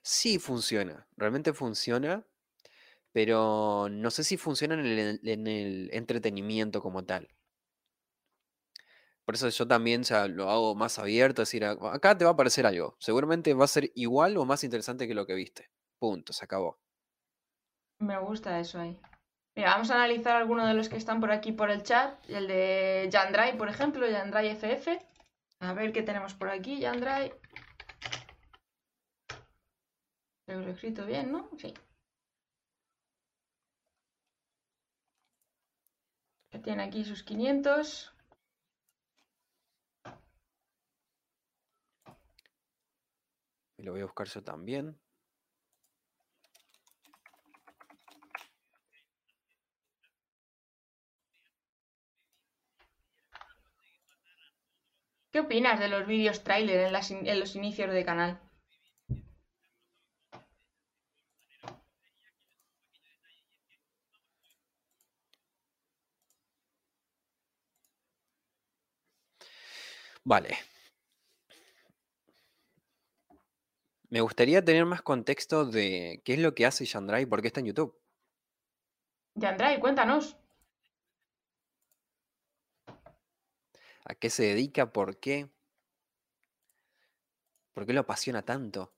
Sí funciona, realmente funciona, pero no sé si funciona en el, en el entretenimiento como tal. Por eso yo también ya lo hago más abierto, es decir, "A- acá te va a aparecer algo. Seguramente va a ser igual o más interesante que lo que viste. Punto, se acabó. Me gusta eso ahí. Mira, vamos a analizar algunos de los que están por aquí por el chat. El de Yandrai, por ejemplo, Yandrai FF. A ver qué tenemos por aquí, Yandrai. Lo he escrito bien, ¿no? Sí. Que tiene aquí sus 500. Y lo voy a buscar yo también. ¿Qué opinas de los vídeos trailer en, las in- en los inicios de canal? Vale. Me gustaría tener más contexto de qué es lo que hace Yandrai y por qué está en YouTube. Yandrai, cuéntanos. ¿A qué se dedica? ¿Por qué? ¿Por qué lo apasiona tanto?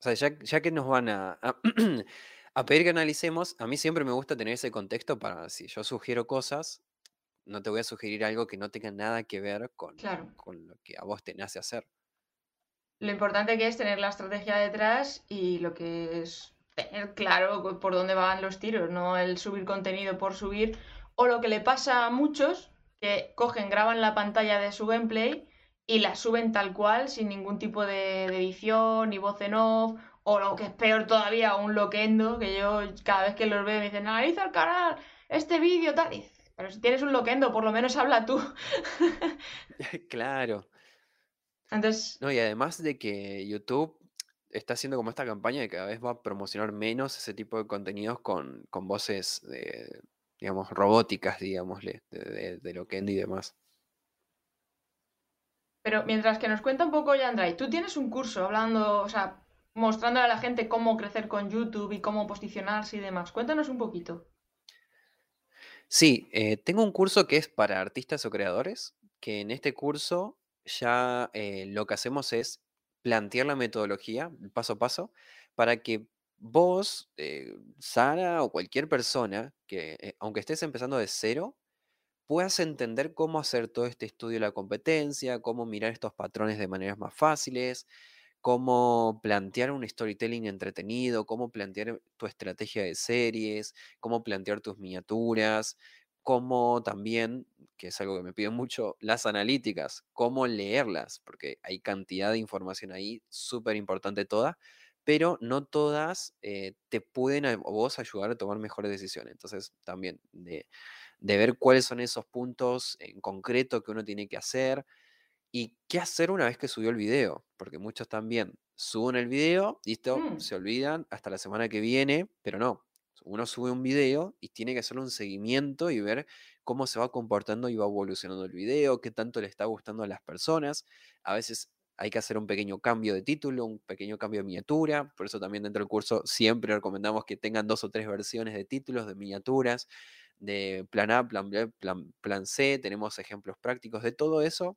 O sea, ya, ya que nos van a, a, a pedir que analicemos, a mí siempre me gusta tener ese contexto para, si yo sugiero cosas, no te voy a sugerir algo que no tenga nada que ver con, Claro. con lo que a vos te nace hacer. Lo importante que es tener la estrategia detrás y lo que es tener claro por dónde van los tiros, no el subir contenido por subir. O lo que le pasa a muchos, que cogen, graban la pantalla de su gameplay y la suben tal cual, sin ningún tipo de, edición, ni voz en off, o lo que es peor todavía, un loquendo, que yo cada vez que los veo me dicen, analiza el canal, este vídeo, tal. Y pero si tienes un loquendo, por lo menos habla tú. Claro. Entonces, No, y además de que YouTube está haciendo como esta campaña de cada vez va a promocionar menos ese tipo de contenidos con, con voces, de, digamos, robóticas, digámosle, de, de, de Loquendo y demás. Pero mientras que nos cuenta un poco Yandrai, tú tienes un curso hablando, o sea, mostrando a la gente cómo crecer con YouTube y cómo posicionarse y demás. Cuéntanos un poquito. Sí, eh, tengo un curso que es para artistas o creadores, que en este curso ya eh, lo que hacemos es plantear la metodología paso a paso para que vos, eh, Sara o cualquier persona que, eh, aunque estés empezando de cero, puedas entender cómo hacer todo este estudio de la competencia, cómo mirar estos patrones de maneras más fáciles, cómo plantear un storytelling entretenido, cómo plantear tu estrategia de series, cómo plantear tus miniaturas, cómo también, que es algo que me piden mucho, las analíticas, cómo leerlas, porque hay cantidad de información ahí, súper importante toda, pero no todas eh, te pueden a vos ayudar a tomar mejores decisiones. Entonces, también de, de ver cuáles son esos puntos en concreto que uno tiene que hacer y qué hacer una vez que subió el video, porque muchos también suben el video, listo, Mm. se olvidan hasta la semana que viene, pero no. Uno sube un video y tiene que hacer un seguimiento y ver cómo se va comportando y va evolucionando el video, qué tanto le está gustando a las personas. A veces hay que hacer un pequeño cambio de título, un pequeño cambio de miniatura. Por eso también dentro del curso siempre recomendamos que tengan dos o tres versiones de títulos, de miniaturas, de plan A, plan B, plan, C. Tenemos ejemplos prácticos de todo eso.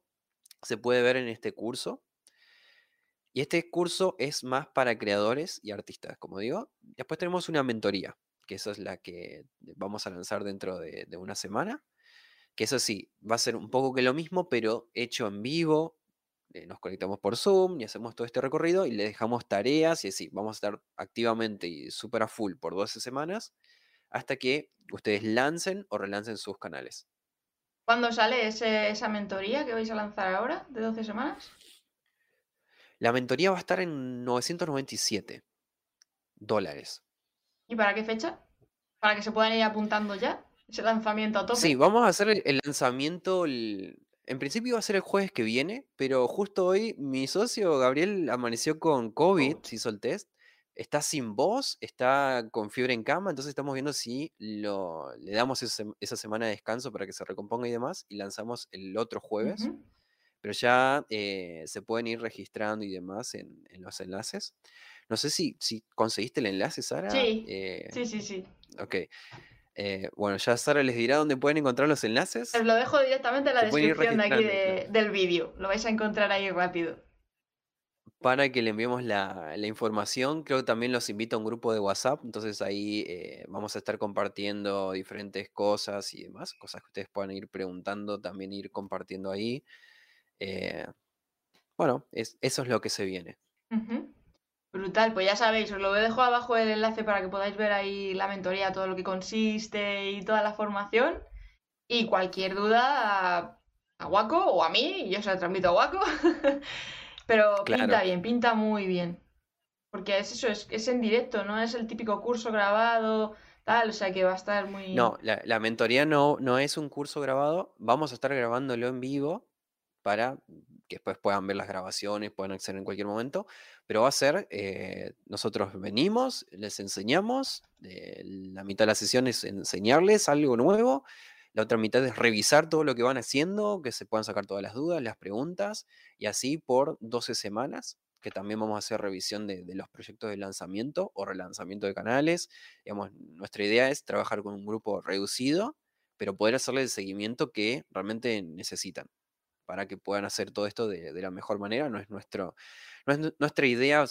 Se puede ver en este curso. Y este curso es más para creadores y artistas, como digo. Después tenemos una mentoría, que es la que vamos a lanzar dentro de, de una semana. Que eso sí, va a ser un poco que lo mismo, pero hecho en vivo, eh, nos conectamos por Zoom y hacemos todo este recorrido y le dejamos tareas y así, vamos a estar activamente y súper a full por 12 semanas hasta que ustedes lancen o relancen sus canales. ¿Cuándo sale esa mentoría que vais a lanzar ahora, de 12 semanas? La mentoría va a estar en 997 dólares. ¿Y para qué fecha? ¿Para que se puedan ir apuntando ya? ¿Ese lanzamiento a tope? Sí, vamos a hacer el, lanzamiento en principio va a ser el jueves que viene, pero justo hoy mi socio Gabriel amaneció con COVID, se hizo el test. Está sin voz, está con fiebre en cama, entonces estamos viendo si lo, le damos esa, semana de descanso para que se recomponga y demás, y lanzamos el otro jueves. Pero ya eh, se pueden ir registrando y demás en, los enlaces. No sé si, si conseguiste el enlace, Sara. Sí, eh, sí, sí, sí. Ok. Eh, bueno, ya Sara les dirá dónde pueden encontrar los enlaces. Os lo dejo directamente en la descripción de aquí del vídeo. Lo vais a encontrar ahí rápido. Para que le enviemos la, información, creo que también los invito a un grupo de WhatsApp. Entonces ahí eh, vamos a estar compartiendo diferentes cosas y demás. Cosas que ustedes puedan ir preguntando, también ir compartiendo ahí. Eh, bueno, eso es lo que se viene. Brutal, pues ya sabéis, os lo dejo abajo el enlace para que podáis ver ahí la mentoría, todo lo que consiste y toda la formación. Y cualquier duda a, Waco o a mí, yo se la transmito a Waco. Pero pinta bien, pinta muy bien. Porque es eso, es, en directo, no es el típico curso grabado, tal, o sea que va a estar muy... No, la, la mentoría no, no es un curso grabado, vamos a estar grabándolo en vivo para que después puedan ver las grabaciones, puedan acceder en cualquier momento, pero va a ser, eh, nosotros venimos, les enseñamos, eh, la mitad de la sesión es enseñarles algo nuevo, la otra mitad es revisar todo lo que van haciendo, que se puedan sacar todas las dudas, las preguntas, y así por 12 semanas, que también vamos a hacer revisión de, los proyectos de lanzamiento o relanzamiento de canales. Digamos, nuestra idea es trabajar con un grupo reducido, pero poder hacerle el seguimiento que realmente necesitan para que puedan hacer todo esto de, la mejor manera. No es, nuestro, nuestra idea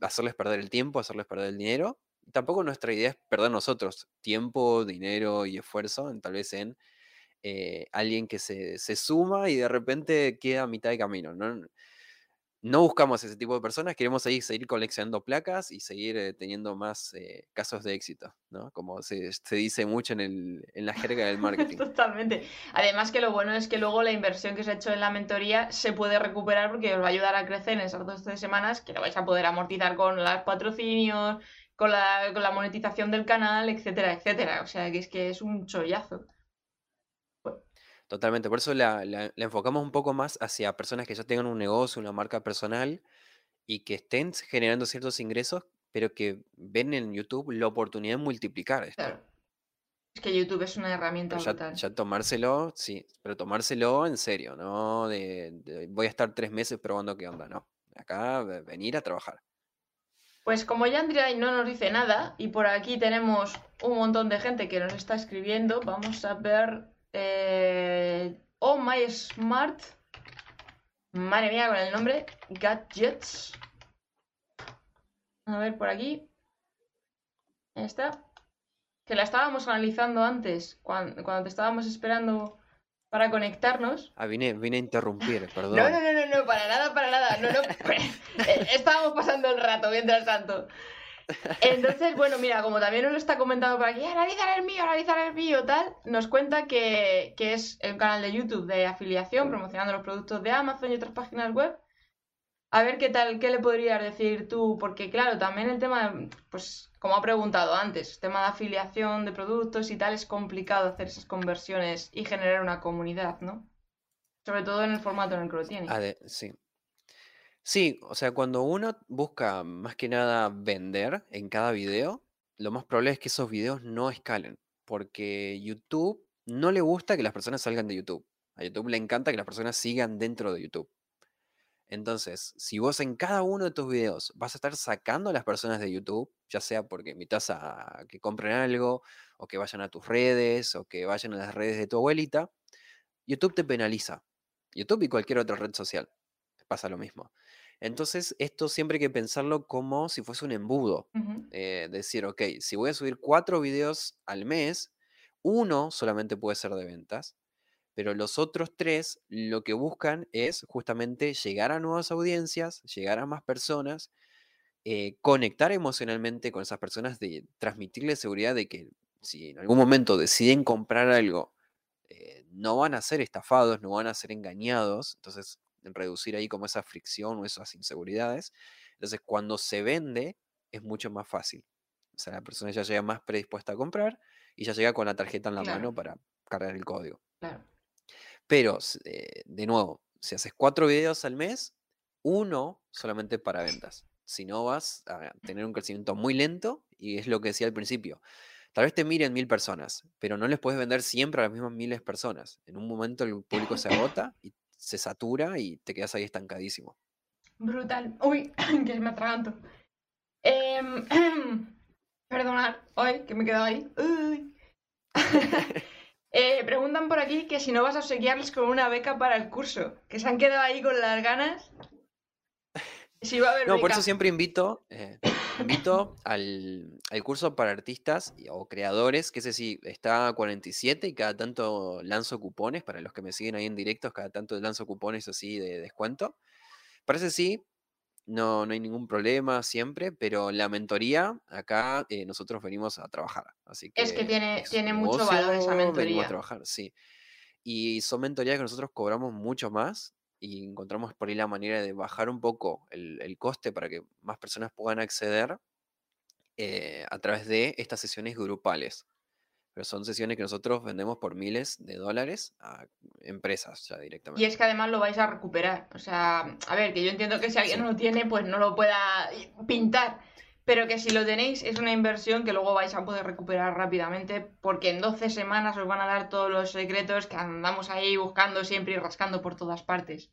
hacerles perder el tiempo, hacerles perder el dinero. Tampoco nuestra idea es perder nosotros tiempo, dinero y esfuerzo, en, tal vez en eh, alguien que se, se, suma y de repente queda a mitad de camino. ¿no? No buscamos ese tipo de personas, queremos seguir, seguir coleccionando placas y seguir eh, teniendo más eh, casos de éxito, ¿no? Como se, dice mucho en, el, en la jerga del marketing. Totalmente. Además que lo bueno es que luego la inversión que se ha hecho en la mentoría se puede recuperar porque os va a ayudar a crecer en esas dos tres semanas que lo vais a poder amortizar con los patrocinios, con la, con la monetización del canal, etcétera, etcétera. O sea que es que es un chollazo. Totalmente, por eso la, enfocamos un poco más hacia personas que ya tengan un negocio, una marca personal y que estén generando ciertos ingresos, pero que ven en YouTube la oportunidad de multiplicar esto. Claro. Es que YouTube es una herramienta ya, Ya tomárselo, sí, pero tomárselo en serio, ¿no? De, voy a estar tres meses probando qué onda, no. Acá venir a trabajar. Pues como ya Andrea no nos dice nada y por aquí tenemos un montón de gente que nos está escribiendo, vamos a ver eh, oh My Smart. Madre mía, con el nombre. Gadgets. A ver, por aquí. Esta. Que la estábamos analizando antes, cuando, te estábamos esperando para conectarnos. Ah, vine, vine a interrumpir, perdón. No, no, no, no, no, para nada, para nada. No, no. Eh, estábamos pasando el rato mientras tanto. Entonces, bueno, mira, como también nos lo está comentando por aquí, analizar el mío, analizar el mío, tal, nos cuenta que, es un canal de YouTube de afiliación promocionando los productos de Amazon y otras páginas web. A ver qué tal, qué le podrías decir tú, porque claro, también el tema, pues como ha preguntado antes, tema de afiliación de productos y tal es complicado hacer esas conversiones y generar una comunidad, ¿no? Sobre todo en el formato en el que lo tiene. sí. Sí, o sea, cuando uno busca más que nada vender en cada video, lo más probable es que esos videos no escalen, porque YouTube no le gusta que las personas salgan de YouTube. A YouTube le encanta que las personas sigan dentro de YouTube. Entonces, si vos en cada uno de tus videos vas a estar sacando a las personas de YouTube, ya sea porque invitas a que compren algo, o que vayan a tus redes, o que vayan a las redes de tu abuelita, YouTube te penaliza. YouTube y cualquier otra red social. Pasa lo mismo. Entonces, esto siempre hay que pensarlo como si fuese un embudo. Eh, decir, ok, si voy a subir cuatro videos al mes, uno solamente puede ser de ventas, pero los otros tres lo que buscan es justamente llegar a nuevas audiencias, llegar a más personas, eh, conectar emocionalmente con esas personas, de transmitirles seguridad de que si en algún momento deciden comprar algo, eh, no van a ser estafados, no van a ser engañados, entonces reducir ahí como esa fricción o esas inseguridades. Entonces cuando se vende es mucho más fácil. O sea, la persona ya llega más predispuesta a comprar y ya llega con la tarjeta en la Claro. mano para cargar el código. Claro. Pero, eh, de nuevo, si haces cuatro videos al mes, uno solamente para ventas. Si no vas a tener un crecimiento muy lento, y es lo que decía al principio. Tal vez te miren mil personas, pero no les puedes vender siempre a las mismas miles personas. En un momento el público se agota y se satura y te quedas ahí estancadísimo. Brutal. Uy, que me atraganto. Em, perdonad, hoy que me he quedado ahí. Eh, preguntan por aquí que si no vas a obsequiarles con una beca para el curso, que se han quedado ahí con las ganas. Si va a haber No, por eso siempre invito, eh, invito al, al curso para artistas y- o creadores, que ese sí está a 47 y cada tanto lanzo cupones, para los que me siguen ahí en directos, cada tanto lanzo cupones así de descuento. Para ese sí, no, no hay ningún problema siempre, pero la mentoría, acá eh, nosotros venimos a trabajar. Así que Es que tiene- es tiene mucho valor esa Venimos mentoría. a trabajar, sí. Y son mentorías que nosotros cobramos mucho más y encontramos por ahí la manera de bajar un poco el, el coste para que más personas puedan acceder eh, a través de estas sesiones grupales. Pero son sesiones que nosotros vendemos por miles de dólares a empresas ya directamente. Y es que además lo vais a recuperar. O sea, a ver, que yo entiendo que si alguien Sí. no lo tiene, pues no lo pueda pintar. Pero que si lo tenéis, es una inversión que luego vais a poder recuperar rápidamente. Porque en 12 semanas os van a dar todos los secretos que andamos ahí buscando siempre y rascando por todas partes.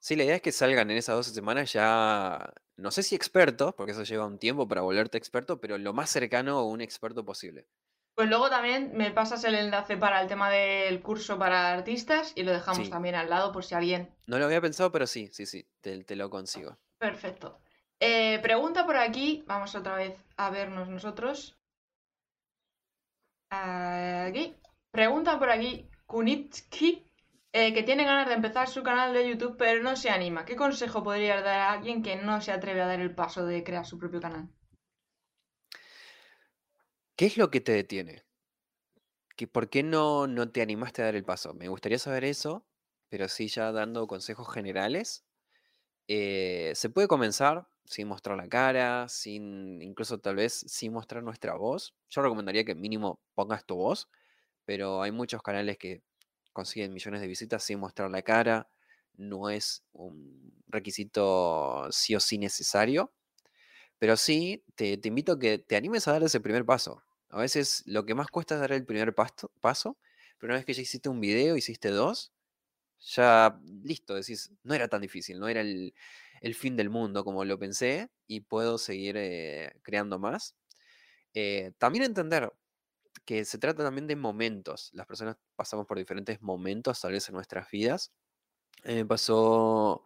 Sí, la idea es que salgan en esas 12 semanas ya, no sé si expertos, porque eso lleva un tiempo para volverte experto, pero lo más cercano a un experto posible. Pues luego también me pasas el enlace para el tema del curso para artistas y lo dejamos Sí. también al lado por si alguien No lo había pensado, pero sí, sí, sí, te, te lo consigo. Perfecto. Eh, pregunta por aquí, vamos otra vez a vernos nosotros. Aquí. Pregunta por aquí, Kunitsky, eh, que tiene ganas de empezar su canal de YouTube, pero no se anima. ¿Qué consejo podrías dar a alguien que no se atreve a dar el paso de crear su propio canal? ¿Qué es lo que te detiene? ¿Que ¿Por qué no, no te animaste a dar el paso? Me gustaría saber eso, pero sí ya dando consejos generales. eh, se puede comenzar sin mostrar la cara, sin incluso tal vez sin mostrar nuestra voz. Yo recomendaría que mínimo pongas tu voz, pero hay muchos canales que consiguen millones de visitas sin mostrar la cara. No es un requisito sí o sí necesario. Pero sí, te, te invito a que te animes a dar ese primer paso. A veces lo que más cuesta es dar el primer paso, pero una vez que ya hiciste un video, hiciste dos, ya listo, decís, no era tan difícil, no era el, el fin del mundo como lo pensé y puedo seguir eh, creando más. Eh, también entender que se trata también de momentos. Las personas pasamos por diferentes momentos, tal vez en nuestras vidas. Me pasó,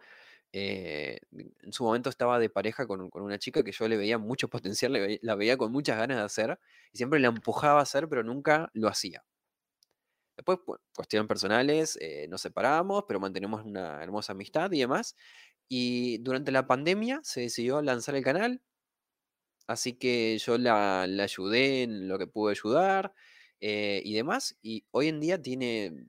eh, en su momento estaba de pareja con, con una chica que yo le veía mucho potencial, la veía con muchas ganas de hacer y siempre la empujaba a hacer, pero nunca lo hacía. Después, cuestiones personales, eh, nos separamos, pero mantenemos una hermosa amistad y demás. Y durante la pandemia se decidió lanzar el canal, así que yo la, la ayudé en lo que pude ayudar eh, y demás. Y hoy en día tiene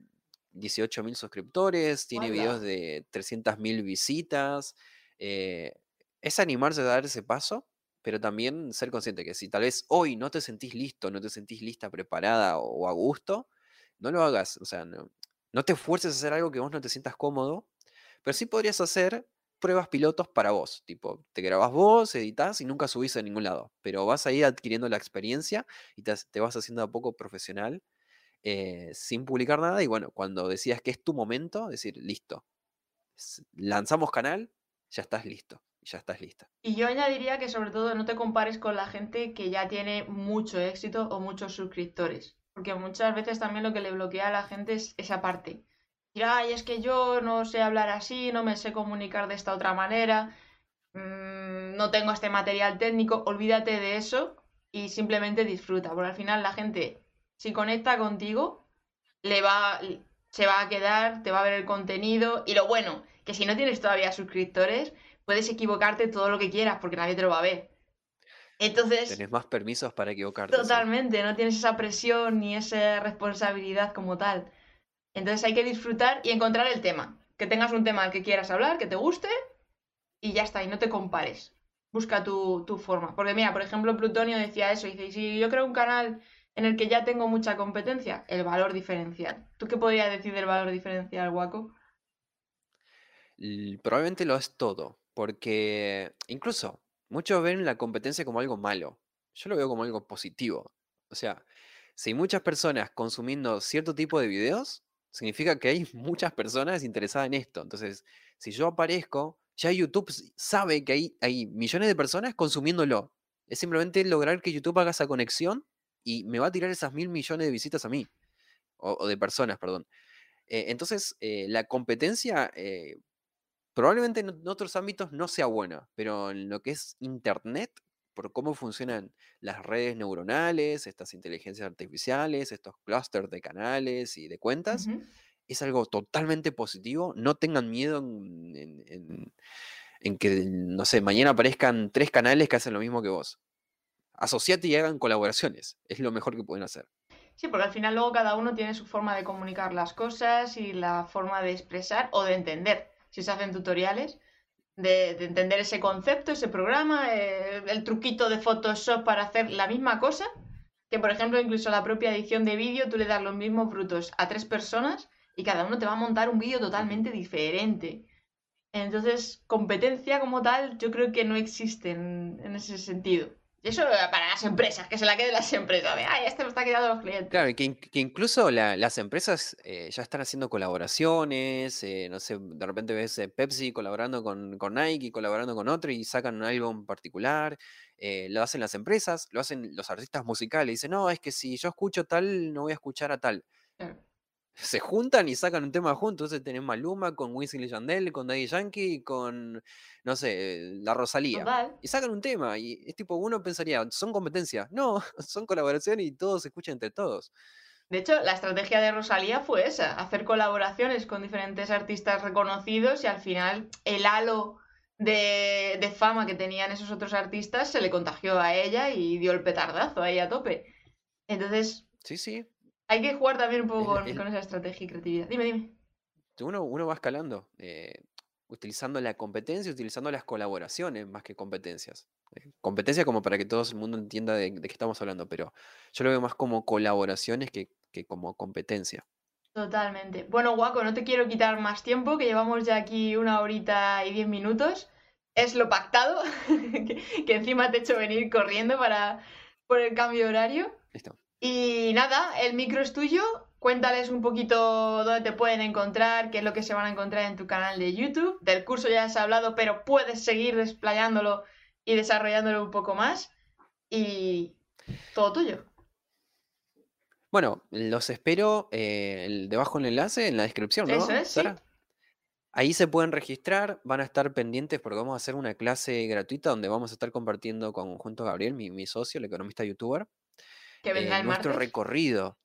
18.000 suscriptores, tiene videos ¡Hala! de 300.000 visitas. eh, es animarse a dar ese paso, pero también ser consciente que si tal vez hoy no te sentís listo, no te sentís lista, preparada o, o a gusto, no lo hagas. O sea, no, no te fuerces a hacer algo que vos no te sientas cómodo, pero sí podrías hacer pruebas pilotos para vos. Tipo, te grabás vos, editas y nunca subís a ningún lado. Pero vas ahí adquiriendo la experiencia y te, te vas haciendo a poco profesional eh, sin publicar nada. Y bueno, cuando decías que es tu momento, decir, listo. Lanzamos canal, ya estás listo. Ya estás lista. Y yo añadiría que sobre todo no te compares con la gente que ya tiene mucho éxito o muchos suscriptores. Porque muchas veces también lo que le bloquea a la gente es esa parte. Ay, es que yo no sé hablar así, no me sé comunicar de esta otra manera, mm, no tengo este material técnico, olvídate de eso y simplemente disfruta. Porque al final la gente, si conecta contigo, le va, se va a quedar, te va a ver el contenido. Y lo bueno, que si no tienes todavía suscriptores, puedes equivocarte todo lo que quieras porque nadie te lo va a ver. Entonces. Tienes más permisos para equivocarte. Totalmente, no tienes esa presión ni esa responsabilidad como tal. Entonces hay que disfrutar y encontrar el tema. Que tengas un tema al que quieras hablar, que te guste y ya está, y no te compares. Busca tu, tu forma. Porque mira, por ejemplo, Plutonio decía eso, dice, si yo creo un canal en el que ya tengo mucha competencia, el valor diferencial. ¿Tú qué podrías decir del valor diferencial, Guaco? Probablemente lo es todo, porque incluso muchos ven la competencia como algo malo. Yo lo veo como algo positivo. O sea, si hay muchas personas consumiendo cierto tipo de videos, significa que hay muchas personas interesadas en esto. Entonces, si yo aparezco, ya YouTube sabe que hay, hay millones de personas consumiéndolo. Es simplemente lograr que YouTube haga esa conexión y me va a tirar esas mil millones de visitas a mí. O, de personas, perdón. Eh, entonces, eh, la competencia eh, probablemente en otros ámbitos no sea buena, pero en lo que es Internet, por cómo funcionan las redes neuronales, estas inteligencias artificiales, estos clústeres de canales y de cuentas, es algo totalmente positivo. No tengan miedo en, que, no sé, mañana aparezcan tres canales que hacen lo mismo que vos. Asociate y hagan colaboraciones. Es lo mejor que pueden hacer. Sí, porque al final luego cada uno tiene su forma de comunicar las cosas y la forma de expresar o de entender si se hacen tutoriales, de, entender ese concepto, ese programa, eh, el truquito de Photoshop para hacer la misma cosa, que por ejemplo incluso la propia edición de vídeo tú le das los mismos frutos a tres personas y cada uno te va a montar un vídeo totalmente diferente. Entonces, competencia como tal, yo creo que no existe en ese sentido. Eso para las empresas, que se la queden las empresas. Ay, este me está quedando los clientes. Claro, que, que incluso las empresas eh, ya están haciendo colaboraciones. Eh, no sé, de repente ves eh, Pepsi colaborando con, con, Nike, colaborando con otro y sacan algo en particular. lo hacen las empresas, lo hacen los artistas musicales. Dicen, no, es que si yo escucho tal, no voy a escuchar a tal se juntan y sacan un tema juntos. Entonces tenés Maluma con Wisin y Yandel, con Daddy Yankee, con, no sé, la Rosalía. Y sacan un tema. Y es tipo, uno pensaría, son competencias. No, son colaboraciones y todos se escuchan entre todos. De hecho, la estrategia de Rosalía fue esa, hacer colaboraciones con diferentes artistas reconocidos y al final el halo de, de fama que tenían esos otros artistas se le contagió a ella y dio el petardazo ahí a tope. Entonces, Sí, sí. Hay que jugar también un poco con, esa estrategia y creatividad. Dime, dime. Uno, uno va escalando, eh, utilizando la competencia, utilizando las colaboraciones más que competencias. Eh, competencia como para que todo el mundo entienda de, qué estamos hablando, pero yo lo veo más como colaboraciones que, como competencia. Totalmente. Bueno, Guaco, no te quiero quitar más tiempo, que llevamos ya aquí una horita y diez minutos. Es lo pactado, que, que, encima te he hecho venir corriendo para por el cambio de horario. Listo. Y nada, el micro es tuyo. Cuéntales un poquito dónde te pueden encontrar, qué es lo que se van a encontrar en tu canal de YouTube. Del curso ya has hablado, pero puedes seguir desplayándolo y desarrollándolo un poco más. Y todo tuyo. Bueno, los espero eh, debajo del enlace en la descripción, ¿no? Eso es, Ahí se pueden registrar, van a estar pendientes porque vamos a hacer una clase gratuita donde vamos a estar compartiendo con junto a Gabriel, mi, mi socio, el economista youtuber, que vendrá eh, el nuestro recorrido.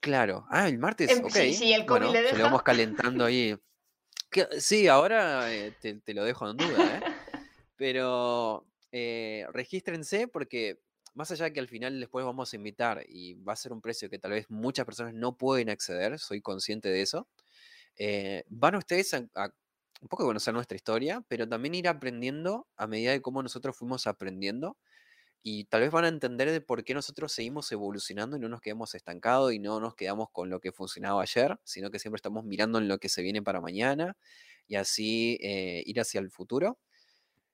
Claro. Ah, el martes. Ok. Sí, sí, el COVID bueno, le deja. lo vamos calentando ahí. sí, ahora eh, te, lo dejo en duda, ¿eh? Pero eh, regístrense porque más allá de que al final después vamos a invitar y va a ser un precio que tal vez muchas personas no pueden acceder, soy consciente de eso, van ustedes a, a un poco conocer nuestra historia, pero también ir aprendiendo a medida de cómo nosotros fuimos aprendiendo y tal vez van a entender de por qué nosotros seguimos evolucionando y no nos quedamos estancados y no nos quedamos con lo que funcionaba ayer, sino que siempre estamos mirando en lo que se viene para mañana y así eh, ir hacia el futuro.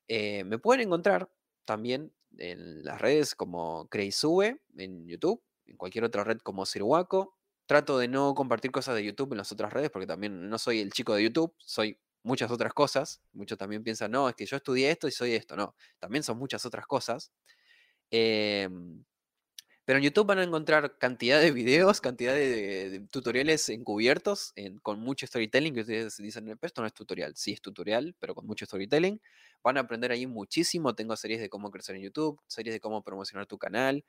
Eh, me pueden encontrar también en las redes como Creisube en YouTube, en cualquier otra red como Ciruaco. Trato de no compartir cosas de YouTube en las otras redes porque también no soy el chico de YouTube, soy muchas otras cosas. Muchos también piensan, no, es que yo estudié esto y soy esto. No, también son muchas otras cosas. Em, pero en YouTube van a encontrar cantidad de videos, cantidad de, tutoriales encubiertos, con mucho storytelling, que ustedes dicen, esto no es tutorial, sí es tutorial, pero con mucho storytelling. Van a aprender ahí muchísimo, tengo series de cómo crecer en YouTube, series de cómo promocionar tu canal,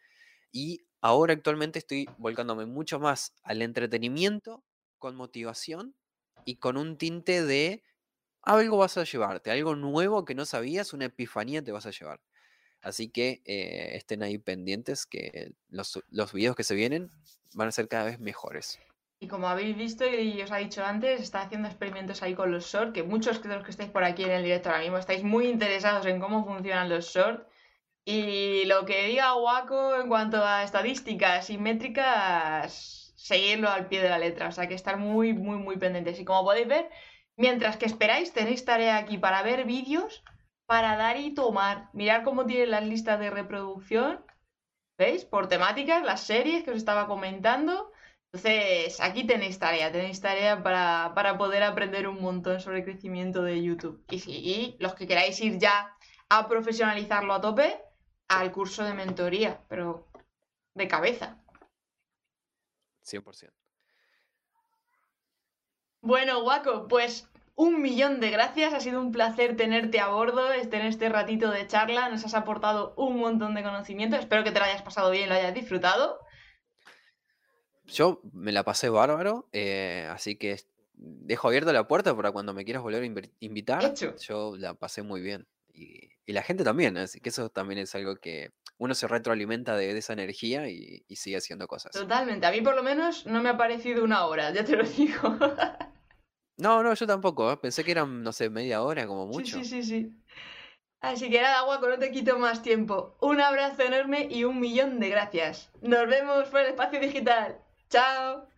y ahora actualmente estoy volcándome mucho más al entretenimiento, con motivación y con un tinte de algo vas a llevarte, algo nuevo que no sabías, una epifanía te vas a llevar. Así que eh, estén ahí pendientes que los, los videos que se vienen van a ser cada vez mejores. Y como habéis visto y os ha dicho antes, está haciendo experimentos ahí con los shorts, que muchos de los que estáis por aquí en el directo ahora mismo estáis muy interesados en cómo funcionan los shorts. Y lo que diga Waco en cuanto a estadísticas y métricas, seguirlo al pie de la letra. O sea que estar muy, muy, muy pendientes. Y como podéis ver, mientras que esperáis, tenéis tarea aquí para ver vídeos para dar y tomar. Mirar cómo tienen las listas de reproducción. ¿Veis? Por temáticas, las series que os estaba comentando. Entonces, aquí tenéis tarea, tenéis tarea para, poder aprender un montón sobre el crecimiento de YouTube. Y si los que queráis ir ya a profesionalizarlo a tope, al curso de mentoría, pero de cabeza. 100%. Bueno, Guaco, pues un millón de gracias. Ha sido un placer tenerte a bordo, en este ratito de charla. Nos has aportado un montón de conocimiento. Espero que te lo hayas pasado bien y lo hayas disfrutado. Yo me la pasé bárbaro, eh, así que dejo abierta la puerta para cuando me quieras volver a invitar. Yo la pasé muy bien. Y, la gente también, así que eso también es algo que uno se retroalimenta de, esa energía y, y, sigue haciendo cosas. Totalmente, a mí por lo menos no me ha parecido una hora, ya te lo digo. No, no, yo tampoco. ¿eh? Pensé que eran, no sé, media hora como mucho. Sí, sí, sí, sí. Así que nada, Guaco, no te quito más tiempo. Un abrazo enorme y un millón de gracias. Nos vemos por el espacio digital. Chao.